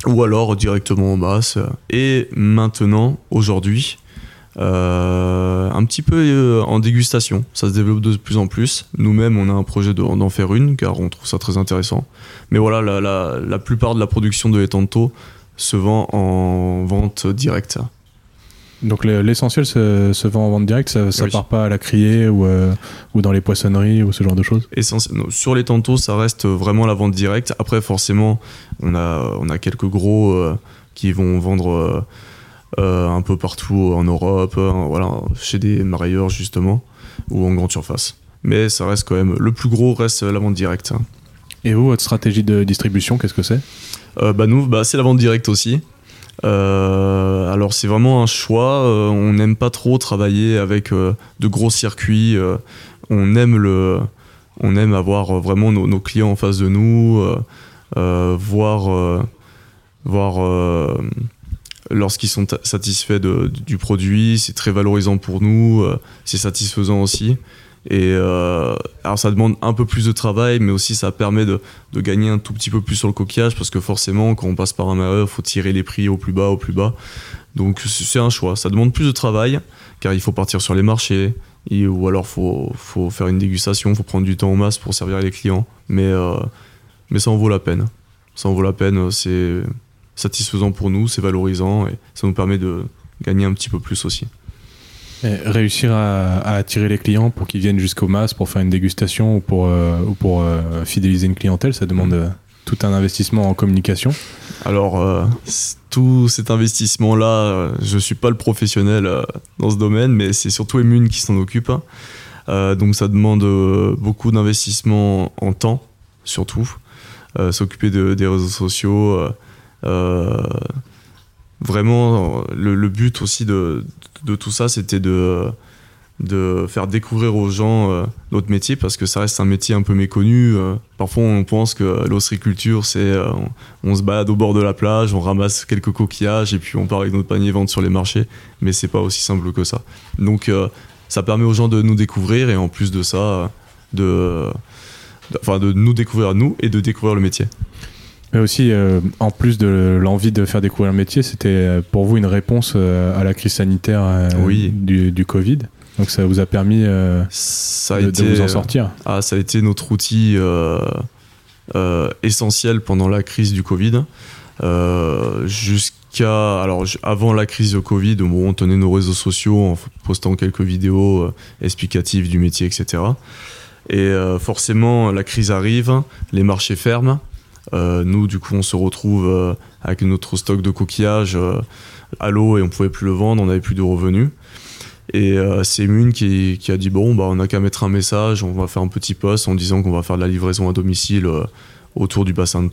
ou alors directement en masse. Et maintenant, aujourd'hui, euh, un petit peu euh, en dégustation. Ça se développe de plus en plus. Nous-mêmes, on a un projet d'en faire une, car on trouve ça très intéressant. Mais voilà, la, la plupart de la production de Etanto se vend en vente directe. Donc l'essentiel se, vend en vente directe, ça, ça part pas à la criée ou, euh, ou dans les poissonneries ou ce genre de choses Sur les tantôt, ça reste vraiment la vente directe. Après, forcément, on a, on a quelques gros euh, qui vont vendre euh, un peu partout en Europe, voilà, chez des marailleurs justement, ou en grande surface. Mais ça reste quand même, le plus gros reste la vente directe. Et vous, votre stratégie de distribution, qu'est-ce que c'est? Bah nous, bah, c'est la vente directe aussi. Euh, alors c'est vraiment un choix. Euh, on n'aime pas trop travailler avec euh, de gros circuits. on aime le, on aime avoir vraiment nos, clients en face de nous, voir, voir lorsqu'ils sont satisfaits du produit, c'est très valorisant pour nous, c'est satisfaisant aussi. Et alors ça demande un peu plus de travail, mais aussi ça permet de, gagner un tout petit peu plus sur le coquillage, parce que forcément, quand on passe par un mareur, il faut tirer les prix au plus bas, au plus bas. Donc c'est un choix. Ça demande plus de travail, car il faut partir sur les marchés, ou alors faut, faut faire une dégustation, faut prendre du temps en masse pour servir les clients. Mais, euh, mais ça en vaut la peine. Ça en vaut la peine, c'est satisfaisant pour nous, c'est valorisant et ça nous permet de gagner un petit peu plus aussi. Réussir à, attirer les clients pour qu'ils viennent jusqu'au mas pour faire une dégustation ou pour, euh, euh, fidéliser une clientèle, ça demande tout un investissement en communication Alors, euh, tout cet investissement-là, euh, je ne suis pas le professionnel euh, dans ce domaine, mais c'est surtout Emune qui s'en occupe. donc, ça demande beaucoup d'investissement en temps, surtout. S'occuper des réseaux sociaux. Vraiment, le, but aussi de tout ça, c'était de faire découvrir aux gens euh, notre métier parce que ça reste un métier un peu méconnu. Euh. parfois, on pense que l'ostréiculture, c'est euh, on, se balade au bord de la plage, on ramasse quelques coquillages et puis on part avec notre panier vendre sur les marchés. Mais c'est pas aussi simple que ça. Donc, ça permet aux gens de nous découvrir et en plus de ça, de, enfin, de nous découvrir à nous et de découvrir le métier. Mais aussi, en plus de l'envie de faire découvrir le métier, c'était pour vous une réponse à la crise sanitaire du, du, Covid. Donc ça vous a permis euh, ça a de, été, vous en sortir ah, Ça a été notre outil euh, euh, essentiel pendant la crise du Covid. Jusqu'à. Alors, avant la crise du Covid, on tenait nos réseaux sociaux en postant quelques vidéos explicatives du métier, etc. Et forcément, la crise arrive, les marchés ferment. Nous, du coup, on se retrouve avec notre stock de coquillages à l'eau et on pouvait plus le vendre, on n'avait plus de revenus. Et euh, c'est Mune qui, a dit bon, bah, on n'a qu'à mettre un message, on va faire un petit post en disant qu'on va faire de la livraison à domicile euh, autour du bassin de.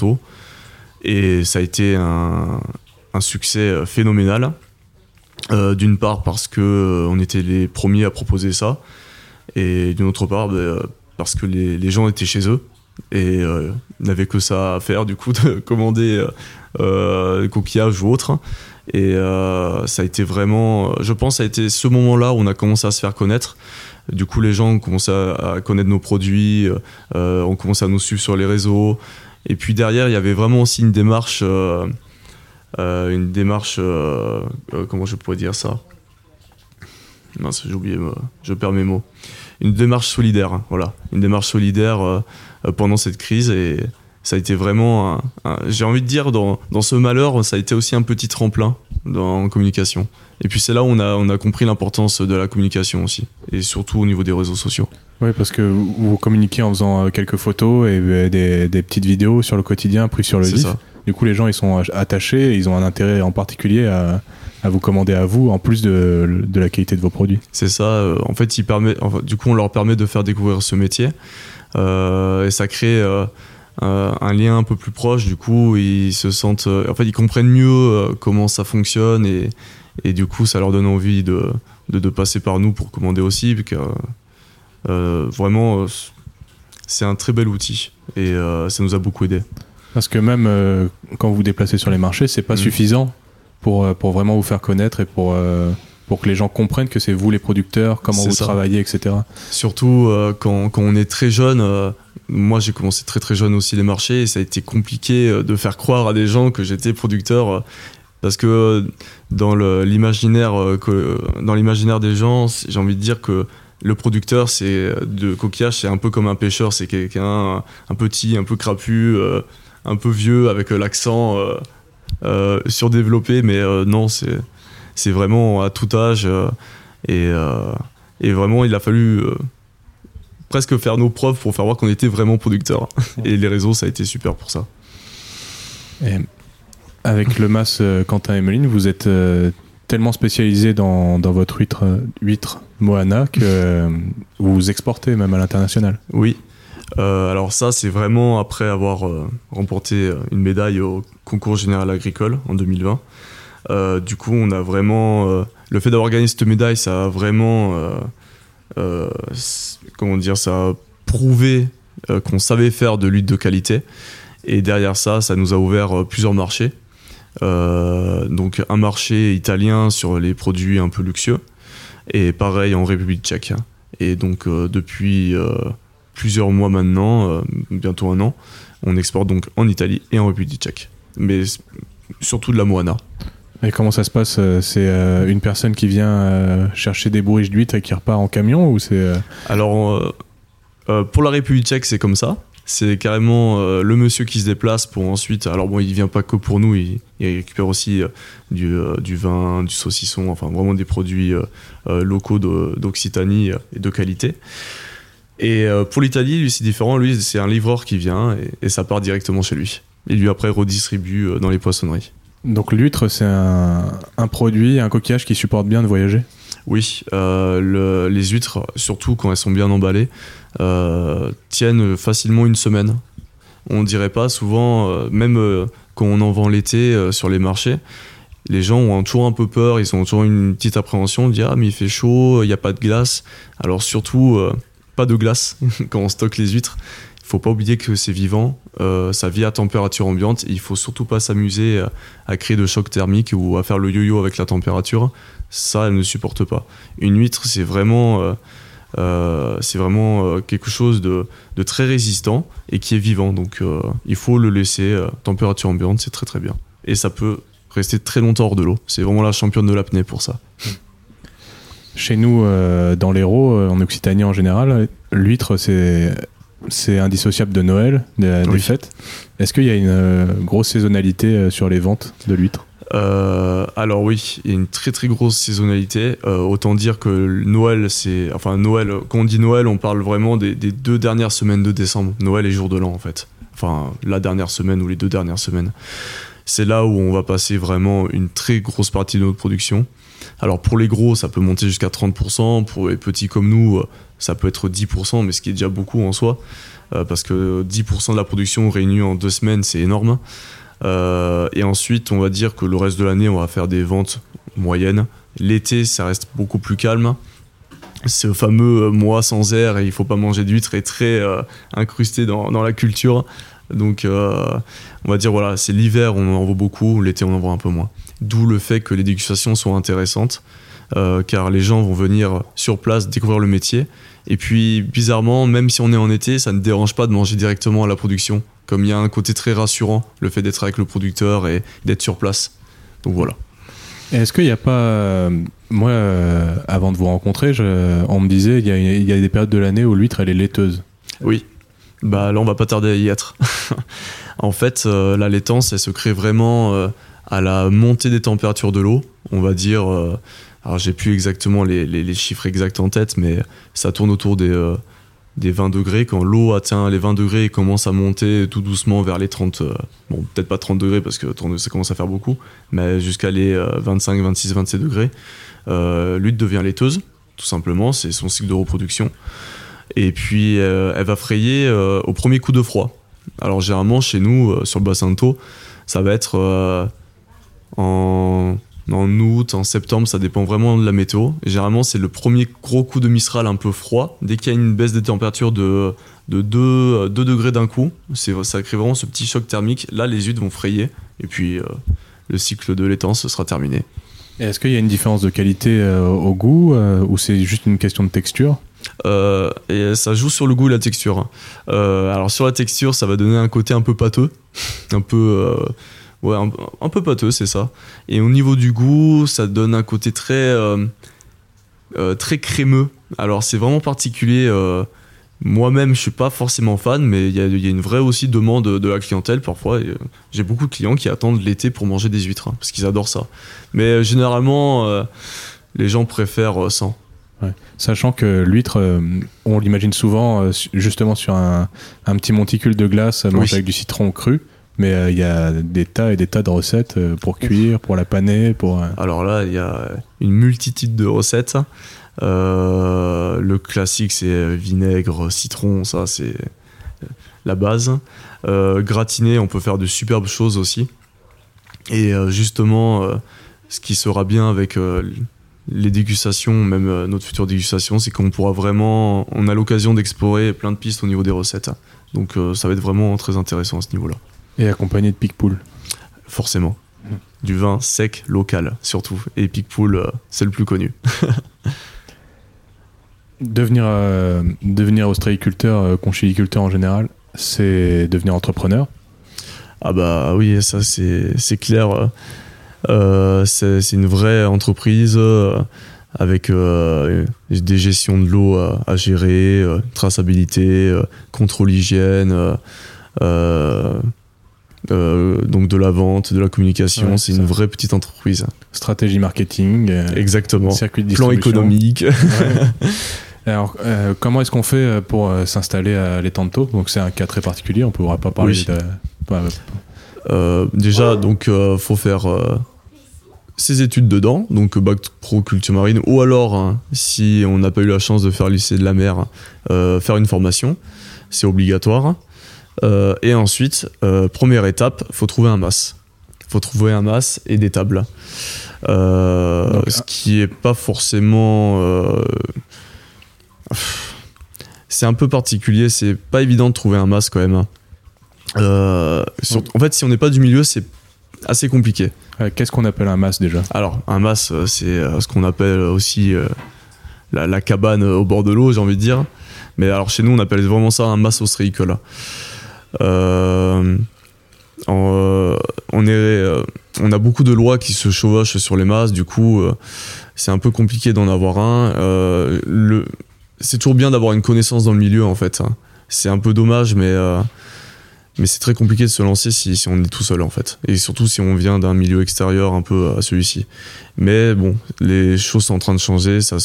Et ça a été un, succès euh, phénoménal. d'une part parce que on était les premiers à proposer ça, et d'une autre part bah, parce que les, gens étaient chez eux et n'avaient que ça à faire du coup de commander des coquillages ou autre. Et euh, ça a été vraiment, je pense, ça a été ce moment-là où on a commencé à se faire connaître. Du coup, les gens ont commencé à, connaître nos produits, euh, ont commencé à nous suivre sur les réseaux. Et puis derrière, il y avait vraiment aussi une démarche, euh, une démarche, comment je pourrais dire ça? Mince, j'ai oublié, je perds mes mots. Une démarche solidaire, hein, voilà, une démarche solidaire pendant cette crise et ça a été vraiment, j'ai envie de dire, dans, dans, ce malheur, ça a été aussi un petit tremplin dans, en communication. Et puis c'est là où on a, on a compris l'importance de la communication aussi, et surtout au niveau des réseaux sociaux. Oui, parce que vous communiquez en faisant euh, quelques photos et euh, des, des petites vidéos sur le quotidien prises sur le vif. Ça. Du coup, les gens ils sont attachés, ils ont un intérêt en particulier à, à vous commander à vous, en plus de, de la qualité de vos produits. C'est ça. Euh, en fait, il permet, du coup, on leur permet de faire découvrir ce métier, euh, et ça crée euh, un lien un peu plus proche. Du coup, ils se sentent, euh, en fait, ils comprennent mieux euh, comment ça fonctionne et, et, du coup, ça leur donne envie de, de, passer par nous pour commander aussi. vraiment, c'est un très bel outil et ça nous a beaucoup aidé. Parce que même quand vous vous déplacez sur les marchés, c'est pas mm. suffisant pour, pour vraiment vous faire connaître et pour pour que les gens comprennent que c'est vous les producteurs, comment vous travaillez, etc. Surtout quand, quand, on est très jeune, moi j'ai commencé très très jeune aussi les marchés et ça a été compliqué euh, de faire croire à des gens que j'étais producteur euh, parce que euh, dans l'imaginaire dans l'imaginaire des gens j'ai envie de dire que le producteur c'est de coquillage c'est un peu comme un pêcheur c'est quelqu'un un petit un peu crapu un peu vieux avec l'accent surdéveloppé mais non c'est c'est vraiment à tout âge et, et vraiment il a fallu presque faire nos preuves pour faire voir qu'on était vraiment producteur. Et les réseaux, ça a été super pour ça. avec le MAS euh, Quentin et Meline, vous êtes euh, tellement spécialisé dans, dans, votre huître, huître Moana que vous exportez même à l'international. Oui. Euh, alors ça, c'est vraiment après avoir remporté une médaille au concours général agricole en 2020. Du coup, on a vraiment... le fait d'avoir gagné cette médaille, ça a vraiment euh, comment dire, ça a prouvé euh, qu'on savait faire de l'huile de qualité. Et derrière ça, ça nous a ouvert euh, plusieurs marchés. donc un marché italien sur les produits un peu luxueux et pareil en République tchèque. Et donc depuis plusieurs mois maintenant, bientôt un an, on exporte donc en Italie et en République tchèque. Mais surtout de la Moana. Et comment ça se passe euh, C'est euh, une personne qui vient euh, chercher des bourriches d'huîtres et qui repart en camion ou c'est Alors pour la République tchèque, c'est comme ça. C'est carrément le monsieur qui se déplace pour ensuite. Alors bon, il vient pas que pour nous, il, récupère aussi du, vin, du saucisson, enfin vraiment des produits locaux d'Occitanie et de qualité. Et pour l'Italie, lui c'est différent. Lui c'est un livreur qui vient et, et ça part directement chez lui. Et lui après redistribue dans les poissonneries. Donc l'huître, c'est un, produit, un coquillage qui supporte bien de voyager? Oui, euh, les huîtres, surtout quand elles sont bien emballées, euh, tiennent facilement une semaine. On dirait pas souvent, euh, même quand on en vend l'été sur les marchés, les gens ont toujours un peu peur, ils ont toujours une petite appréhension, de dire ah mais il fait chaud, il n'y a pas de glace. Alors surtout, pas de glace quand on stocke les huîtres faut pas oublier que c'est vivant, euh, ça vit à température ambiante. il faut surtout pas s'amuser à, créer de chocs thermiques ou à faire le yo-yo avec la température. Ça, elle ne supporte pas. Une huître, c'est vraiment, euh, euh, c'est vraiment quelque chose de, très résistant et qui est vivant. Donc, il faut le laisser température ambiante, c'est très très bien. Et ça peut rester très longtemps hors de l'eau. C'est vraiment la championne de l'apnée pour ça. Chez nous, dans l'Hérault, en Occitanie en général, l'huître, c'est c'est indissociable de Noël, des, fêtes. Est-ce qu'il y a une euh, grosse saisonnalité euh, sur les ventes de l'huître? Euh, alors oui, il y a une très très grosse saisonnalité. autant dire que Noël, c'est enfin Noël. Quand on dit Noël, on parle vraiment des, deux dernières semaines de décembre. Noël et jour de l'an en fait. Enfin la dernière semaine ou les deux dernières semaines. C'est là où on va passer vraiment une très grosse partie de notre production. Alors pour les gros, ça peut monter jusqu'à 30%. Pour les petits comme nous, ça peut être 10%, mais ce qui est déjà beaucoup en soi, euh, parce que 10% de la production réunie en deux semaines, c'est énorme. Euh, et ensuite, on va dire que le reste de l'année, on va faire des ventes moyennes. L'été, ça reste beaucoup plus calme. Ce fameux mois sans air et il faut pas manger d'huîtres est très euh, incrusté dans, dans, la culture. Donc, on va dire, voilà, c'est l'hiver, on en voit beaucoup, l'été, on en voit un peu moins. D'où le fait que les dégustations sont intéressantes. car les gens vont venir sur place découvrir le métier et puis, bizarrement, même si on est en été, ça ne dérange pas de manger directement à la production. Comme il y a un côté très rassurant, le fait d'être avec le producteur et d'être sur place. Donc voilà. Est-ce qu'il n'y a pas. Euh, moi, euh, avant de vous rencontrer, on me disait il y, a, des périodes de l'année où l'huître, elle est laiteuse. Oui. Bah là, on va pas tarder à y être. en fait, euh, la laitance, elle se crée vraiment à la montée des températures de l'eau. On va dire alors j'ai plus exactement les, chiffres exacts en tête, mais ça tourne autour des, euh, des 20 degrés. Quand l'eau atteint les 20 degrés et commence à monter tout doucement vers les 30, euh, bon peut-être pas 30 degrés parce que ça commence à faire beaucoup, mais jusqu'à les 25, 26, 27 degrés, euh, devient laiteuse, tout simplement, c'est son cycle de reproduction. Et puis elle va frayer au premier coup de froid. Alors généralement chez nous, sur le bassin de Thau, ça va être en en août, en septembre, ça dépend vraiment de la météo. généralement, c'est le premier gros coup de Mistral un peu froid. Dès qu'il y a une baisse des températures de, de 2, degrés d'un coup, ça crée vraiment ce petit choc thermique. Là, les huîtres vont frayer. Et puis, euh, le cycle de l'étance sera terminé. Est-ce qu'il y a une différence de qualité euh, au goût euh, ou c'est juste une question de texture? Et ça joue sur le goût et la texture. alors sur la texture, ça va donner un côté un peu pâteux, un peu Ouais, un, peu pâteux, c'est ça. Et au niveau du goût, ça donne un côté très, euh, euh, très crémeux. Alors c'est vraiment particulier. Euh, moi-même, je suis pas forcément fan, mais il y, y a, une vraie aussi demande de la clientèle parfois. J'ai beaucoup de clients qui attendent l'été pour manger des huîtres, hein, parce qu'ils adorent ça. Mais généralement, les gens préfèrent sans. Sachant que l'huître, on l'imagine souvent justement sur un, un, petit monticule de glace mangé avec du citron cru. Mais euh, il y a des tas et des tas de recettes euh, pour cuire, pour la paner, pour. Euh, Alors là, il y a une multitude de recettes. le classique, c'est vinaigre, citron, ça c'est la base. gratiné, on peut faire de superbes choses aussi. Et justement, ce qui sera bien avec les dégustations, même notre future dégustation, c'est qu'on pourra vraiment, on a l'occasion d'explorer plein de pistes au niveau des recettes. Donc ça va être vraiment très intéressant à ce niveau-là. Et accompagné de Picpoul. Forcément. Du vin sec local, surtout. Et Picpoul, euh, c'est le plus connu. devenir, euh, devenir ostréiculteur, euh, conchiliculteur en général, c'est devenir entrepreneur Ah bah oui, ça c'est c'est clair. Euh, c'est c'est une vraie entreprise euh, avec euh, des gestions de l'eau à, à gérer, euh, traçabilité, euh, contrôle hygiène, euh, donc de la vente, de la communication. Ouais, c'est une vraie petite entreprise. Stratégie marketing, euh, Exactement. circuit de Plan économique. Ouais. Alors, euh, comment est-ce qu'on fait euh, pour s'installer à l'étang-de-Taux Donc, c'est un cas très particulier, on ne pourra pas parler Oui. de. Euh, déjà, donc, euh, faut faire ses études dedans, donc bac pro culture marine, ou alors, hein, si on n'a pas eu la chance de faire le lycée de la mer, faire une formation, c'est obligatoire. Euh, et ensuite, euh, première étape, faut trouver un mas. Faut trouver un mas et des tables. Euh, Donc, ce qui est pas forcément. c'est un peu particulier, c'est pas évident de trouver un mas quand même. hein. Sur- en fait, si on n'est pas du milieu, c'est assez compliqué. Qu'est-ce qu'on appelle un mas déjà? Alors, un mas, c'est ce qu'on appelle aussi la, la cabane au bord de l'eau, j'ai envie de dire. Mais alors, chez nous, on appelle vraiment ça un mas ostréicole. Euh, euh, euh, on a beaucoup de lois qui se chevauchent sur les mas, du coup, c'est un peu compliqué d'en avoir un. C'est toujours bien d'avoir une connaissance dans le milieu, en fait. hein. C'est un peu dommage, mais, c'est très compliqué de se lancer si, on est tout seul, en fait. Et surtout si on vient d'un milieu extérieur un peu à celui-ci. Mais bon, les choses sont en train de changer, ça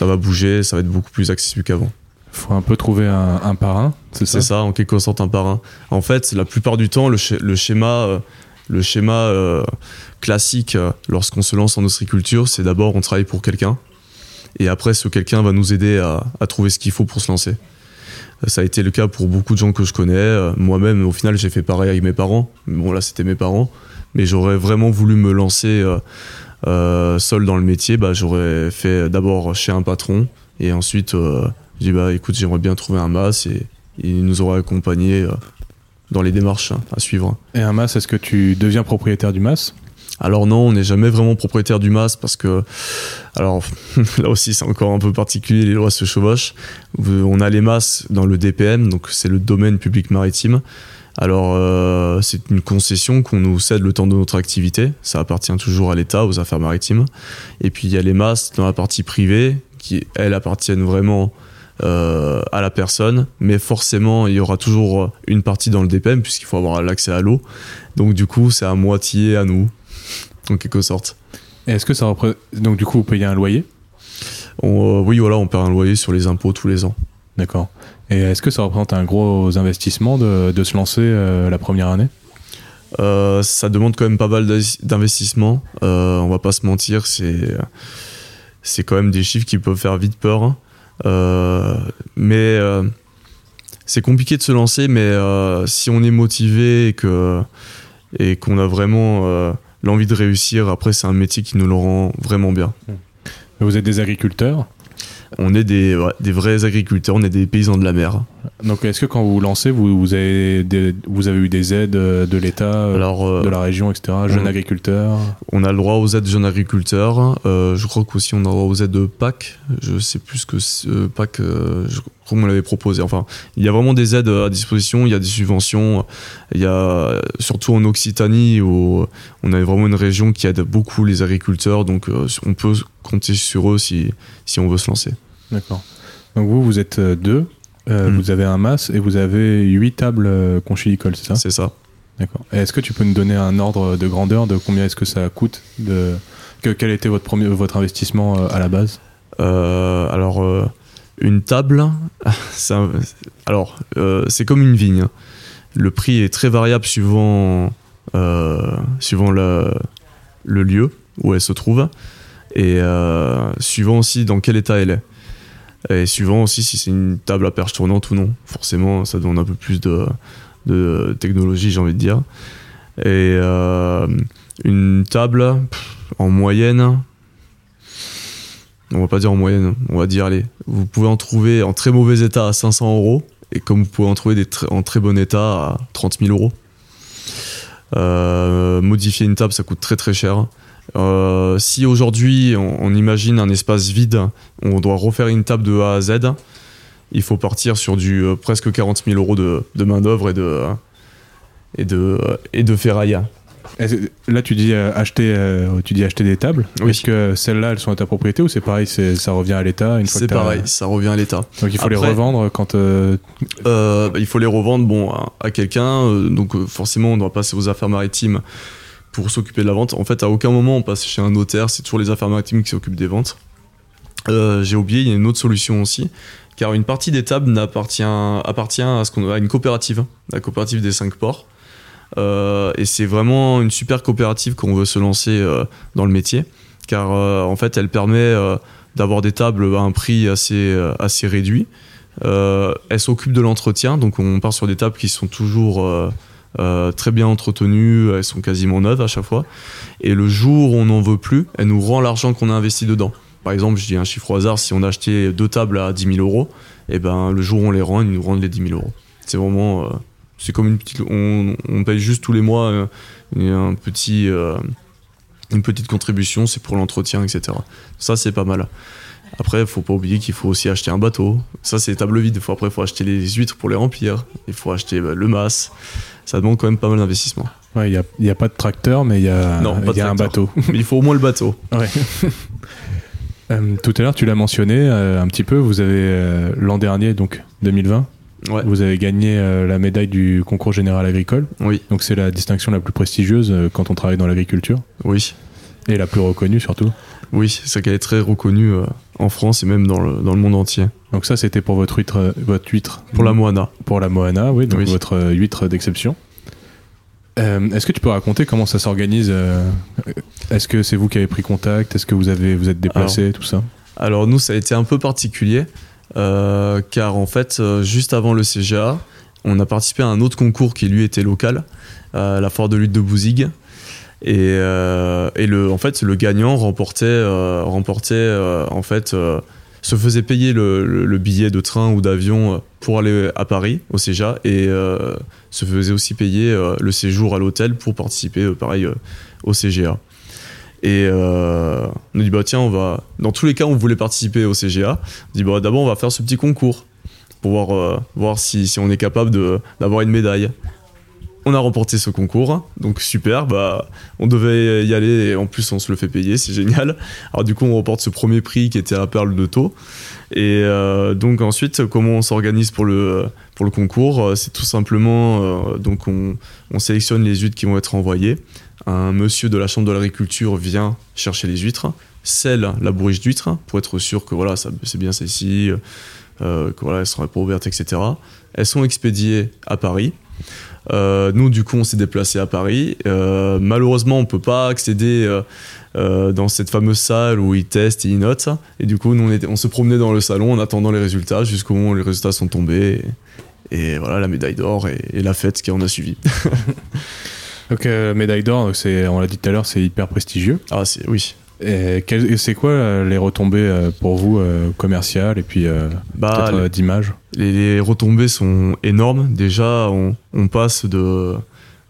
va bouger, ça va être beaucoup plus accessible qu'avant. Faut un peu trouver un, un parrain, c'est ça C'est ça, en quelque sorte, un parrain. En fait, la plupart du temps, le, sch- le schéma, euh, le schéma euh, classique euh, lorsqu'on se lance en ostréiculture, c'est d'abord on travaille pour quelqu'un. Et après, ce quelqu'un va nous aider à, à trouver ce qu'il faut pour se lancer. Ça a été le cas pour beaucoup de gens que je connais. Moi-même, au final, j'ai fait pareil avec mes parents. Mais Bon, là, c'était mes parents. Mais j'aurais vraiment voulu me lancer euh, euh, seul dans le métier. Bah, j'aurais fait d'abord chez un patron. Et ensuite, euh, j'ai dit, bah, écoute, j'aimerais bien trouver un mas. Et il nous aurait accompagnés euh, dans les démarches hein, à suivre. Et un mas, est-ce que tu deviens propriétaire du mas? Alors non, on n'est jamais vraiment propriétaire du mas parce que, alors là aussi c'est encore un peu particulier, les lois se chevauchent. On a les mas dans le DPM, donc c'est le domaine public maritime. Alors euh, c'est une concession qu'on nous cède le temps de notre activité, ça appartient toujours à l'État, aux affaires maritimes. Et puis il y a les mas dans la partie privée qui, elles, appartiennent vraiment euh, à la personne, mais forcément il y aura toujours une partie dans le DPM puisqu'il faut avoir l'accès à l'eau. Donc du coup c'est à moitié à nous, en quelque sorte. Et est-ce que ça représente. Donc, du coup, vous payez un loyer? On, euh, oui, voilà, on perd un loyer sur les impôts tous les ans. D'accord. Et est-ce que ça représente un gros investissement de, de se lancer euh, la première année? Ça demande quand même pas mal d'investissement. On va pas se mentir, c'est c'est quand même des chiffres qui peuvent faire vite peur. Euh, mais euh, c'est compliqué de se lancer, mais euh, si on est motivé et que et qu'on a vraiment l'envie de réussir, après c'est un métier qui nous le rend vraiment bien. Vous êtes des agriculteurs? On est des, ouais, des vrais agriculteurs, on est des paysans de la mer. Donc, est-ce que quand vous vous lancez, vous, vous, avez, des- vous avez eu des aides euh, de l'État, euh, euh, de la région, etc. Jeunes on- agriculteurs On a le droit aux aides jeunes agriculteurs. Euh, je crois qu'aussi on a le droit aux aides de PAC. Je sais plus ce que euh, PAC, je crois qu'on me l'avait proposé. Enfin, il y a vraiment des aides à disposition, il y a des subventions. Il y a surtout en Occitanie où on a vraiment une région qui aide beaucoup les agriculteurs. Donc on peut compter sur eux si, si on veut se lancer. D'accord. Donc, vous, vous êtes deux. Euh, Mm. Vous avez un mas et vous avez huit tables euh, conchilicoles, c'est ça C'est ça. D'accord. Est-ce que tu peux nous donner un ordre de grandeur de combien est-ce que ça coûte de... que, Quel était votre, premier, votre investissement euh, à la base Euh, alors, euh, une table, un- alors c'est comme une vigne. Le prix est très variable suivant, suivant le, le lieu où elle se trouve et suivant aussi dans quel état elle est. Et suivant aussi si c'est une table à perche tournante ou non. Forcément, ça demande un peu plus de, de technologie, j'ai envie de dire. Et euh, une table, en moyenne, on va pas dire en moyenne, on va dire, allez, vous pouvez en trouver en très mauvais état à 500 euros, et comme vous pouvez en trouver en très bon état à 30 000 euros. modifier une table, ça coûte très très cher. Si aujourd'hui on, imagine un espace vide, on doit refaire une table de A à Z, il faut partir sur du presque 40 000 euros de, de main-d'œuvre et de, et, de, et de ferraille. Là, tu dis, euh, acheter, euh, tu dis acheter des tables. Est-ce que celles-là, elles sont à ta propriété ou c'est pareil, ça revient à l'État C'est pareil, ça revient à l'État. Donc il faut les revendre quand. Euh, bah, il faut les revendre bon, à, quelqu'un. donc forcément, on doit passer aux affaires maritimes pour s'occuper de la vente. En fait, à aucun moment on passe chez un notaire, c'est toujours les affaires maritimes qui s'occupent des ventes. J'ai oublié, il y a une autre solution aussi, car une partie des tables appartient, appartient à, ce qu'on, à une coopérative, la coopérative des cinq ports. Euh, et c'est vraiment une super coopérative qu'on veut se lancer euh, dans le métier, car euh, en fait, elle permet d'avoir des tables à un prix assez, assez réduit. elle s'occupe de l'entretien, donc on part sur des tables qui sont toujours très bien entretenues, elles sont quasiment neuves à chaque fois. Et le jour où on n'en veut plus, elle nous rend l'argent qu'on a investi dedans. Par exemple, je dis un chiffre au hasard, si on a acheté deux tables à 10 000 euros, et ben le jour où on les rend, ils nous rendent les 10 000 euros. C'est vraiment c'est comme une petite. On, paye juste tous les mois euh, euh, une petite contribution, c'est pour l'entretien, etc. Ça, c'est pas mal. Après, il faut pas oublier qu'il faut aussi acheter un bateau. Ça, c'est les tables vides. Après, il faut acheter les huîtres pour les remplir. Il faut acheter bah, le mas. Ça demande quand même pas mal d'investissement. Ouais, il n'y a, a, pas de tracteur, mais il y a, y a un bateau. il faut au moins le bateau. Ouais. Euh, tout à l'heure, tu l'as mentionné un petit peu. Vous avez l'an dernier, donc 2020, vous avez gagné euh, la médaille du concours général agricole. Oui. Donc c'est la distinction la plus prestigieuse euh, quand on travaille dans l'agriculture. Oui. Et la plus reconnue surtout. Oui, c'est qu'elle est très reconnue euh, en France et même dans le, dans le monde entier. Donc ça c'était pour votre huître, votre huître. Pour la Moana. Pour la Moana, oui, donc votre huître d'exception. Est-ce que tu peux raconter comment ça s'organise Est-ce que c'est vous qui avez pris contact Est-ce que vous avez vous êtes déplacé, tout ça? Alors nous, ça a été un peu particulier. Euh, car en fait, euh, juste avant le CGA, on a participé à un autre concours qui lui était local, euh, la foire de lutte de Bouzigues. Et, et, le, en fait, le gagnant remportait, remportait en fait, se faisait payer le, billet de train ou d'avion pour aller à Paris au CGA et se faisait aussi payer le séjour à l'hôtel pour participer, pareil, au CGA. Et euh, on a dit, bah tiens, on va. Dans tous les cas, on voulait participer au CGA. On dit, bah d'abord, on va faire ce petit concours pour voir, euh, voir si, on est capable d'avoir une médaille. On a remporté ce concours, donc super, bah, on devait y aller et en plus on se le fait payer, c'est génial. Alors du coup on remporte ce premier prix qui était à Perle de Taux. Et euh, donc ensuite comment on s'organise pour le, concours? C'est tout simplement, donc on, on sélectionne les huîtres qui vont être envoyées un monsieur de la chambre de l'agriculture vient chercher les huîtres, scelle la bourriche d'huîtres pour être sûr que voilà, c'est bien celle-ci, euh, que voilà, elles etc. Elles sont expédiées à Paris. Euh, nous, du coup, on s'est déplacé à Paris. Euh, malheureusement, on peut pas accéder dans cette fameuse salle où ils testent et ils notent. Et du coup, nous, on, on se promenait dans le salon en attendant les résultats jusqu'au moment où les résultats sont tombés. Et, voilà, la médaille d'or et, et, la fête qui en a suivi. Donc euh, médaille d'or, on l'a dit tout à l'heure, c'est hyper prestigieux. Ah c'est oui. Et c'est quoi euh, les retombées euh, pour vous commerciales et puis bah, peut-être d'image les, retombées sont énormes. Déjà, on, passe de,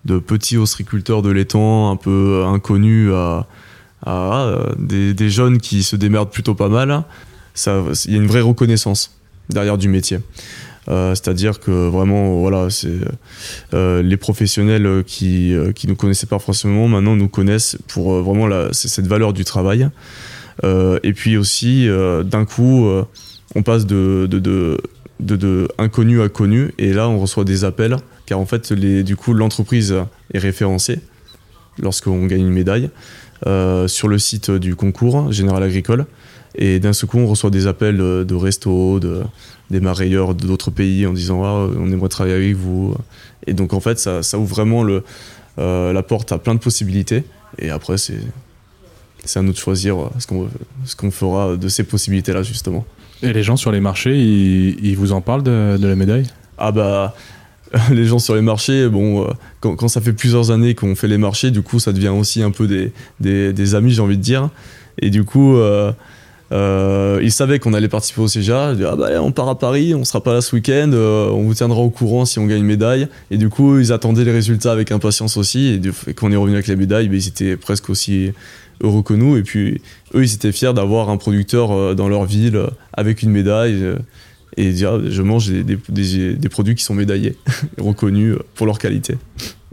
de petits ostriculteurs de l'étang un peu inconnus à, à des, des, jeunes qui se démerdent plutôt pas mal. Il y a une vraie reconnaissance derrière du métier. Euh, c'est-à-dire que vraiment, voilà, c'est euh, les professionnels qui euh, qui nous connaissaient pas forcément maintenant nous connaissent pour vraiment cette valeur du travail. et puis aussi, d'un coup, on passe de, de, de, inconnu à connu, et là, on reçoit des appels, car en fait, du coup, l'entreprise est référencée lorsqu'on gagne une médaille sur le site du concours Général Agricole. Et d'un seul coup, on reçoit des appels de, de de, des marailleurs d'autres pays en disant ah, on aimerait travailler avec vous. Et donc en fait, ça, ça ouvre vraiment le, euh, la porte à plein de possibilités. Et après, c'est c'est à nous de choisir ce qu'on ce qu'on fera de ces possibilités-là justement. Et les gens sur les marchés, ils, vous en parlent de, de, la médaille? Ah bah les gens sur les marchés, bon, euh, quand, quand ça fait plusieurs années qu'on fait les marchés, du coup, ça devient aussi un peu des, des, des amis, j'ai envie de dire. Et du coup, euh, Euh, ils savaient qu'on allait participer au CGA. Ah bah, on part à Paris, on sera pas là ce week-end, euh, on vous tiendra au courant si on gagne une médaille. Et du coup, ils attendaient les résultats avec impatience aussi. Et, et quand on est revenu avec la médaille, bah, ils étaient presque aussi heureux que nous. Et puis, eux, ils étaient fiers d'avoir un producteur euh, dans leur ville euh, avec une médaille. et dire, je mange des, des- produits qui sont médaillés, reconnus pour leur qualité.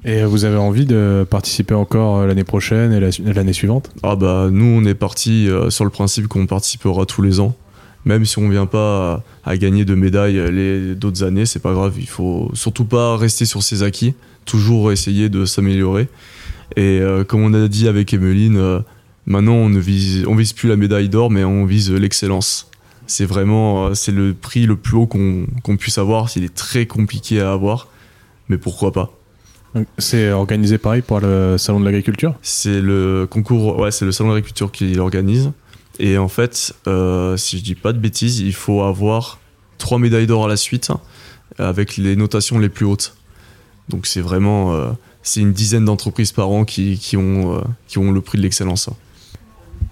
Et vous avez envie de participer encore euh, l'année prochaine et l'année suivante? Ah bah nous on est parti euh, sur le principe qu'on participera tous les ans. Même si on vient pas à, gagner de médailles euh, les d'autres années, c'est pas grave. Il faut surtout pas rester sur ses acquis, toujours essayer de s'améliorer. Et comme on a dit avec Emeline, maintenant on ne vise, on vise plus la médaille d'or, mais on vise l'excellence. C'est vraiment, c'est le prix le plus haut qu'on qu'on puisse avoir. Il est très compliqué à avoir, mais pourquoi pas? C'est organisé pareil pour le salon de l'agriculture C'est le concours, ouais, c'est le salon d'agriculture qui l'organise. Et en fait, euh, si je dis pas de bêtises, il faut avoir trois médailles d'or à la suite avec les notations les plus hautes. Donc c'est vraiment, euh, c'est une dizaine d'entreprises par an qui, qui ont, euh, qui ont le prix de l'excellence.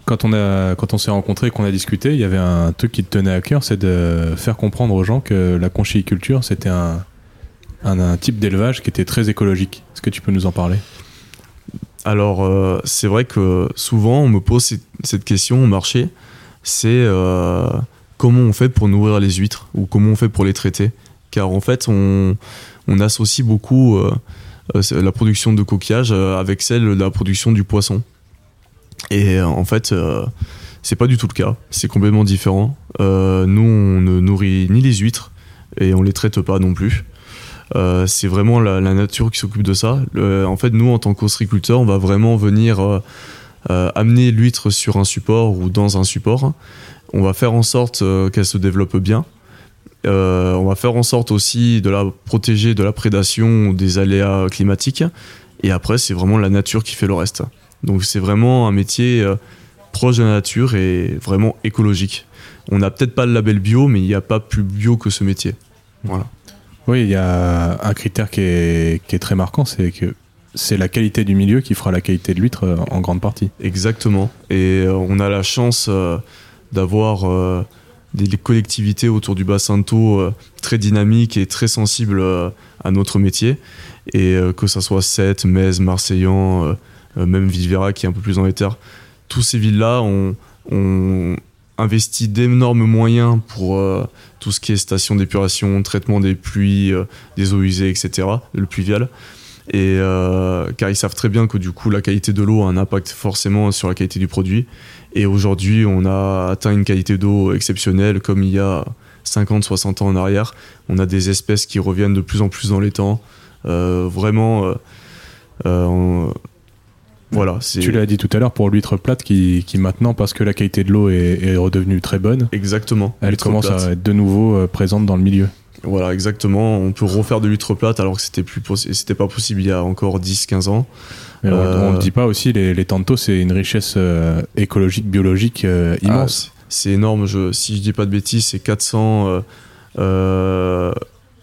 Quand on, a, quand on s'est rencontrés et qu'on a discuté, il y avait un truc qui te tenait à cœur, c'est de faire comprendre aux gens que la conchyliculture, c'était un, un, type d'élevage qui était très écologique. Est-ce que tu peux nous en parler? Alors, euh, c'est vrai que souvent, on me pose cette- question au marché, c'est euh, comment on fait pour nourrir les huîtres ou comment on fait pour les traiter? Car en fait, on, associe beaucoup euh, la production de coquillages avec celle de la production du poisson. Et en fait, c'est pas du tout le cas, c'est complètement différent. Nous, on ne nourrit ni les huîtres et on les traite pas non plus. Euh, c'est vraiment la, nature qui s'occupe de ça. En fait, nous, en tant qu'ostréiculteurs, on va vraiment venir euh, euh, amener l'huître sur un support ou dans un support. On va faire en sorte qu'elle se développe bien. On va faire en sorte aussi de la protéger de la prédation ou des aléas climatiques. Et après, c'est vraiment la nature qui fait le reste. Donc, c'est vraiment un métier proche de la nature et vraiment écologique. On n'a peut-être pas le label bio, mais il n'y a pas plus bio que ce métier. Voilà. Oui, il y a un critère qui est, très marquant, c'est que c'est la qualité du milieu qui fera la qualité de l'huître euh, en grande partie. Exactement. Et euh, on a la chance euh, d'avoir des, collectivités autour du bassin de Thau très dynamiques et très sensibles à notre métier. Et que ça soit Sète, Metz, Marseillan, même Villevera qui est un peu plus les terres, tous ces villes-là ont, ont investi d'énormes moyens pour euh, tout ce qui est station d'épuration, traitement des pluies, euh, des eaux usées, etc., le pluvial. Et euh, car ils savent très bien que du coup la qualité de l'eau a un impact forcément sur la qualité du produit. Et aujourd'hui, on a atteint une qualité d'eau exceptionnelle comme il y a 50-60 ans en arrière. On a des espèces qui reviennent de plus en plus dans les temps. Vraiment, voilà. Tu l'as dit tout à l'heure pour l'huître plate qui, qui maintenant, parce que la qualité de l'eau est, est redevenue très bonne, Exactement. elle commence plate. à être de nouveau euh, présente dans le milieu. Voilà, exactement. On peut refaire de l'huître plate alors que c'était plus c'était pas possible il y a encore 10-15 ans. Mais on- Euh, on ne dit pas aussi, les, les tantos, c'est une richesse euh, écologique, biologique euh, immense. Ah, c'est- énorme. Je, si je dis pas de bêtises, c'est 400, euh, euh,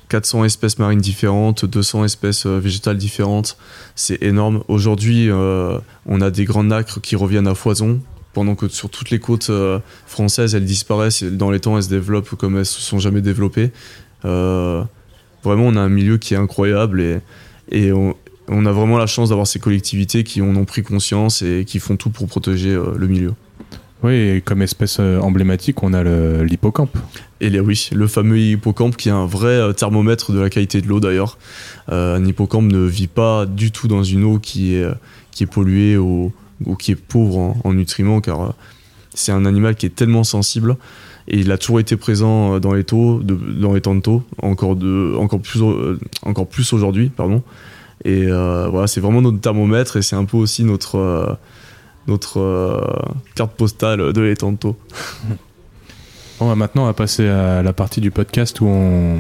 400 espèces marines différentes, 200 espèces euh, végétales différentes. C'est énorme. Aujourd'hui, euh, on a des grands nacres qui reviennent à foison. Pendant que sur toutes les côtes euh, françaises, elles disparaissent. Dans les temps, elles se développent comme elles se sont jamais développées. Vraiment, on a un milieu qui est incroyable et, on, on a vraiment la chance d'avoir ces collectivités qui en ont pris conscience et qui font tout pour protéger le milieu. Oui, et comme espèce euh, emblématique, on a l'hippocampe. Et les- oui, le fameux hippocampe qui est un vrai euh, thermomètre de la qualité de l'eau d'ailleurs. Euh, un hippocampe ne vit pas du tout dans une eau qui est, qui est polluée ou, ou qui est pauvre en, en nutriments car c'est un animal qui est tellement sensible et il a toujours été présent dans les taux, dans les temps de taux, encore, de, encore plus, encore plus aujourd'hui, pardon. Et voilà, c'est vraiment notre thermomètre et c'est un peu aussi notre, notre euh, carte postale de de taux. Bon, bah, maintenant, on va passer à la partie du podcast où, on,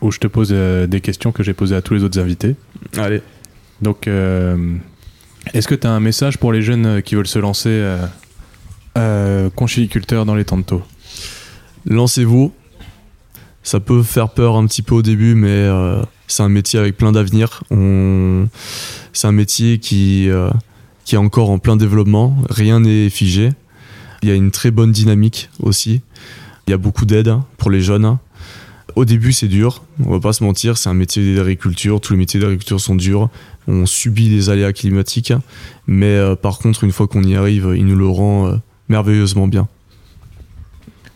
où je te pose euh, des questions que j'ai posées à tous les autres invités. Allez. Donc, euh, est-ce que tu as un message pour les jeunes qui veulent se lancer conchiliculteurs dans les tantos lancez-vous. Ça peut faire peur un petit peu au début, mais c'est un métier avec plein d'avenir. On... C'est un métier qui, qui est encore en plein développement. Rien n'est figé. Il y a une très bonne dynamique aussi. Il y a beaucoup d'aide pour les jeunes. Au début, c'est dur, on va pas se mentir, c'est un métier d'agriculture, tous les métiers d'agriculture sont durs, on subit les aléas climatiques, mais euh, par contre, une fois qu'on y arrive, il nous le rend euh, merveilleusement bien.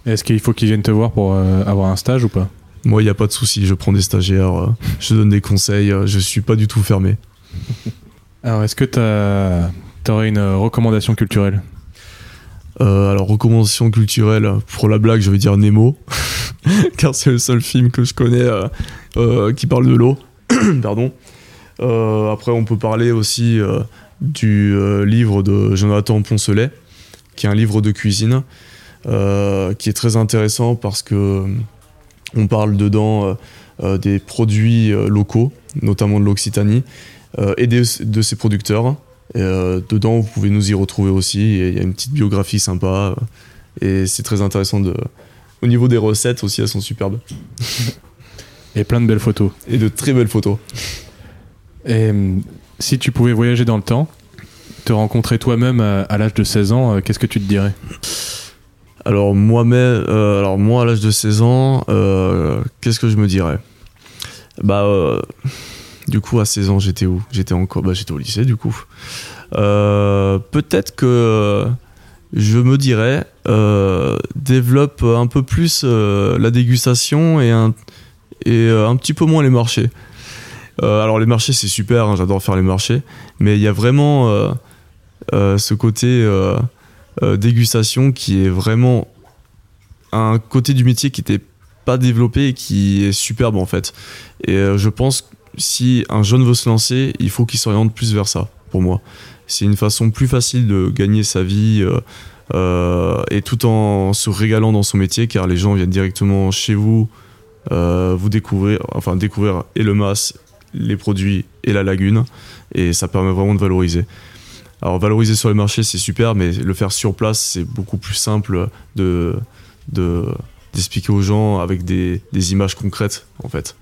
Est-ce qu'il faut qu'ils viennent te voir pour euh, avoir un stage ou pas? Moi, il n'y a pas de souci, je prends des stagiaires, je donne des conseils, je suis pas du tout fermé. Alors, est-ce que tu aurais une recommandation culturelle? Alors, recommandation culturelle, pour la blague, je vais dire Nemo. car c'est le seul film que je connais euh, euh, qui parle de l'eau. Pardon. Euh, après, on peut parler aussi du livre de Jonathan Poncelet, qui est un livre de cuisine, qui est très intéressant parce que on parle dedans des produits locaux, notamment de l'Occitanie, et de ses producteurs. Et, dedans, vous pouvez nous y retrouver aussi. Il y a une petite biographie sympa. et c'est très intéressant de, au niveau des recettes aussi, elles sont superbes. Et plein de belles photos. Et de très belles photos. Et hum, si tu pouvais voyager dans le temps, te rencontrer toi-même à, l'âge de 16 ans, euh, qu'est-ce que tu te dirais? Alors moi-même, euh, alors moi à l'âge de 16 ans, euh, qu'est-ce que je me dirais? Bah, du coup à 16 ans j'étais où? J'étais encore, bah j'étais au lycée du coup. Peut-être que je me dirais, euh, développe un peu plus euh, la dégustation et, un, et euh, un petit peu moins les marchés. alors les marchés c'est super, hein, j'adore faire les marchés, mais il y a vraiment ce côté dégustation qui est vraiment un côté du métier qui n'était pas développé et qui est superbe en fait. Et je pense si un jeune veut se lancer, il faut qu'il s'oriente plus vers ça, pour moi. C'est une façon plus facile de gagner sa vie euh, euh, et tout en se régalant dans son métier car les gens viennent directement chez vous euh, vous découvrir enfin découvrir et le mas les produits et la lagune et ça permet vraiment de valoriser. Alors valoriser sur le marché c'est super mais le faire sur place c'est beaucoup plus simple de d'expliquer aux gens avec des, des images concrètes en fait.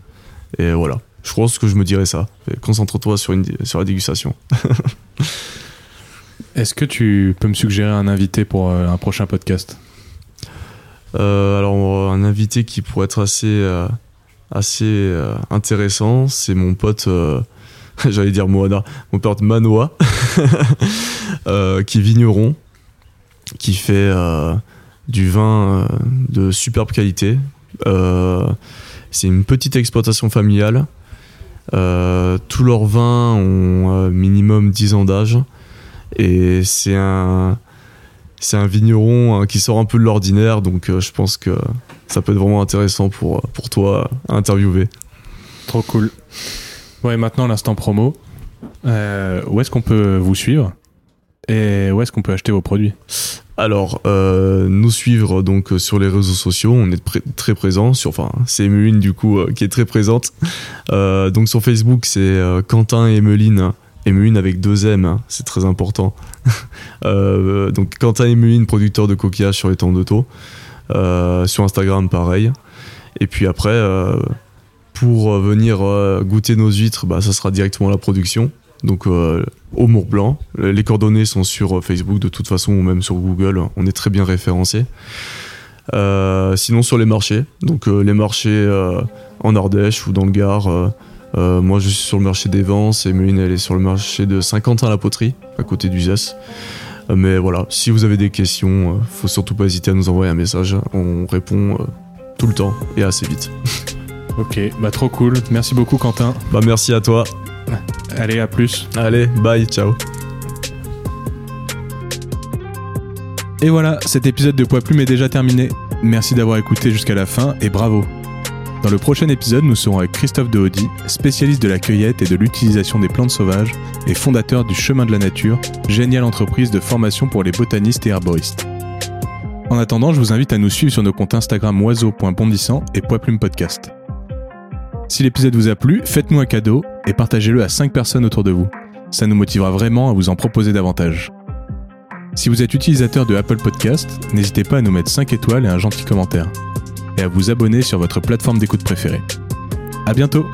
Et voilà je pense que je me dirais ça. Concentre-toi sur, sur la dégustation. Est-ce que tu peux me suggérer un invité pour euh, un prochain podcast? Euh, Alors, un invité qui pourrait être assez, euh, assez intéressant, c'est mon pote, j'allais dire Moana, mon pote Manoa, qui est vigneron, qui fait du vin de superbe qualité. c'est une petite exploitation familiale. Euh, tous leurs vins ont euh, minimum 10 ans d'âge. Et c'est un, c'est un vigneron hein, qui sort un peu de l'ordinaire, donc euh, je pense que ça peut être vraiment intéressant pour, pour toi à interviewer. Trop cool. Ouais, maintenant l'instant promo. où est-ce qu'on peut vous suivre? Et où est-ce qu'on peut acheter vos produits? Alors, euh, nous suivre donc sur les réseaux sociaux, on est très présent. Sur, enfin, c'est Emeline du coup euh, qui est très présente. Euh, donc sur Facebook, c'est Quentin et Emeline. Emeline avec deux M, hein, c'est très important. donc Quentin et Emeline, producteur de coquillages sur les temps d'auto. sur Instagram, pareil. Et puis après, pour venir goûter nos huîtres, bah, ça sera directement la production donc euh, au Mour Blanc. Les coordonnées sont sur euh, Facebook de toute façon ou même sur Google, on est très bien référencé. Euh, sinon sur les marchés, donc les marchés en Ardèche ou dans le Gard. moi je suis sur le marché des Vents et Méline elle est sur le marché de Saint-Quentin-la-Poterie, à côté du ZES. Mais voilà, si vous avez des questions, faut surtout pas hésiter à nous envoyer un message. On répond tout le temps et assez vite. ok, bah trop cool. Merci beaucoup Quentin. Bah merci à toi. Allez, à plus. Allez, bye, ciao. Et voilà, cet épisode de Poids Plume est déjà terminé. Merci d'avoir écouté jusqu'à la fin et bravo. Dans le prochain épisode, nous serons avec Christophe de spécialiste de la cueillette et de l'utilisation des plantes sauvages et fondateur du Chemin de la Nature, géniale entreprise de formation pour les botanistes et herboristes. En attendant, je vous invite à nous suivre sur nos comptes Instagram oiseau.bondissant et Poids Plume Podcast. Si l'épisode vous a plu, faites-nous un cadeau et partagez-le à 5 personnes autour de vous. Ça nous motivera vraiment à vous en proposer davantage. Si vous êtes utilisateur de Apple Podcast, n'hésitez pas à nous mettre 5 étoiles et un gentil commentaire. Et à vous abonner sur votre plateforme d'écoute préférée. À bientôt!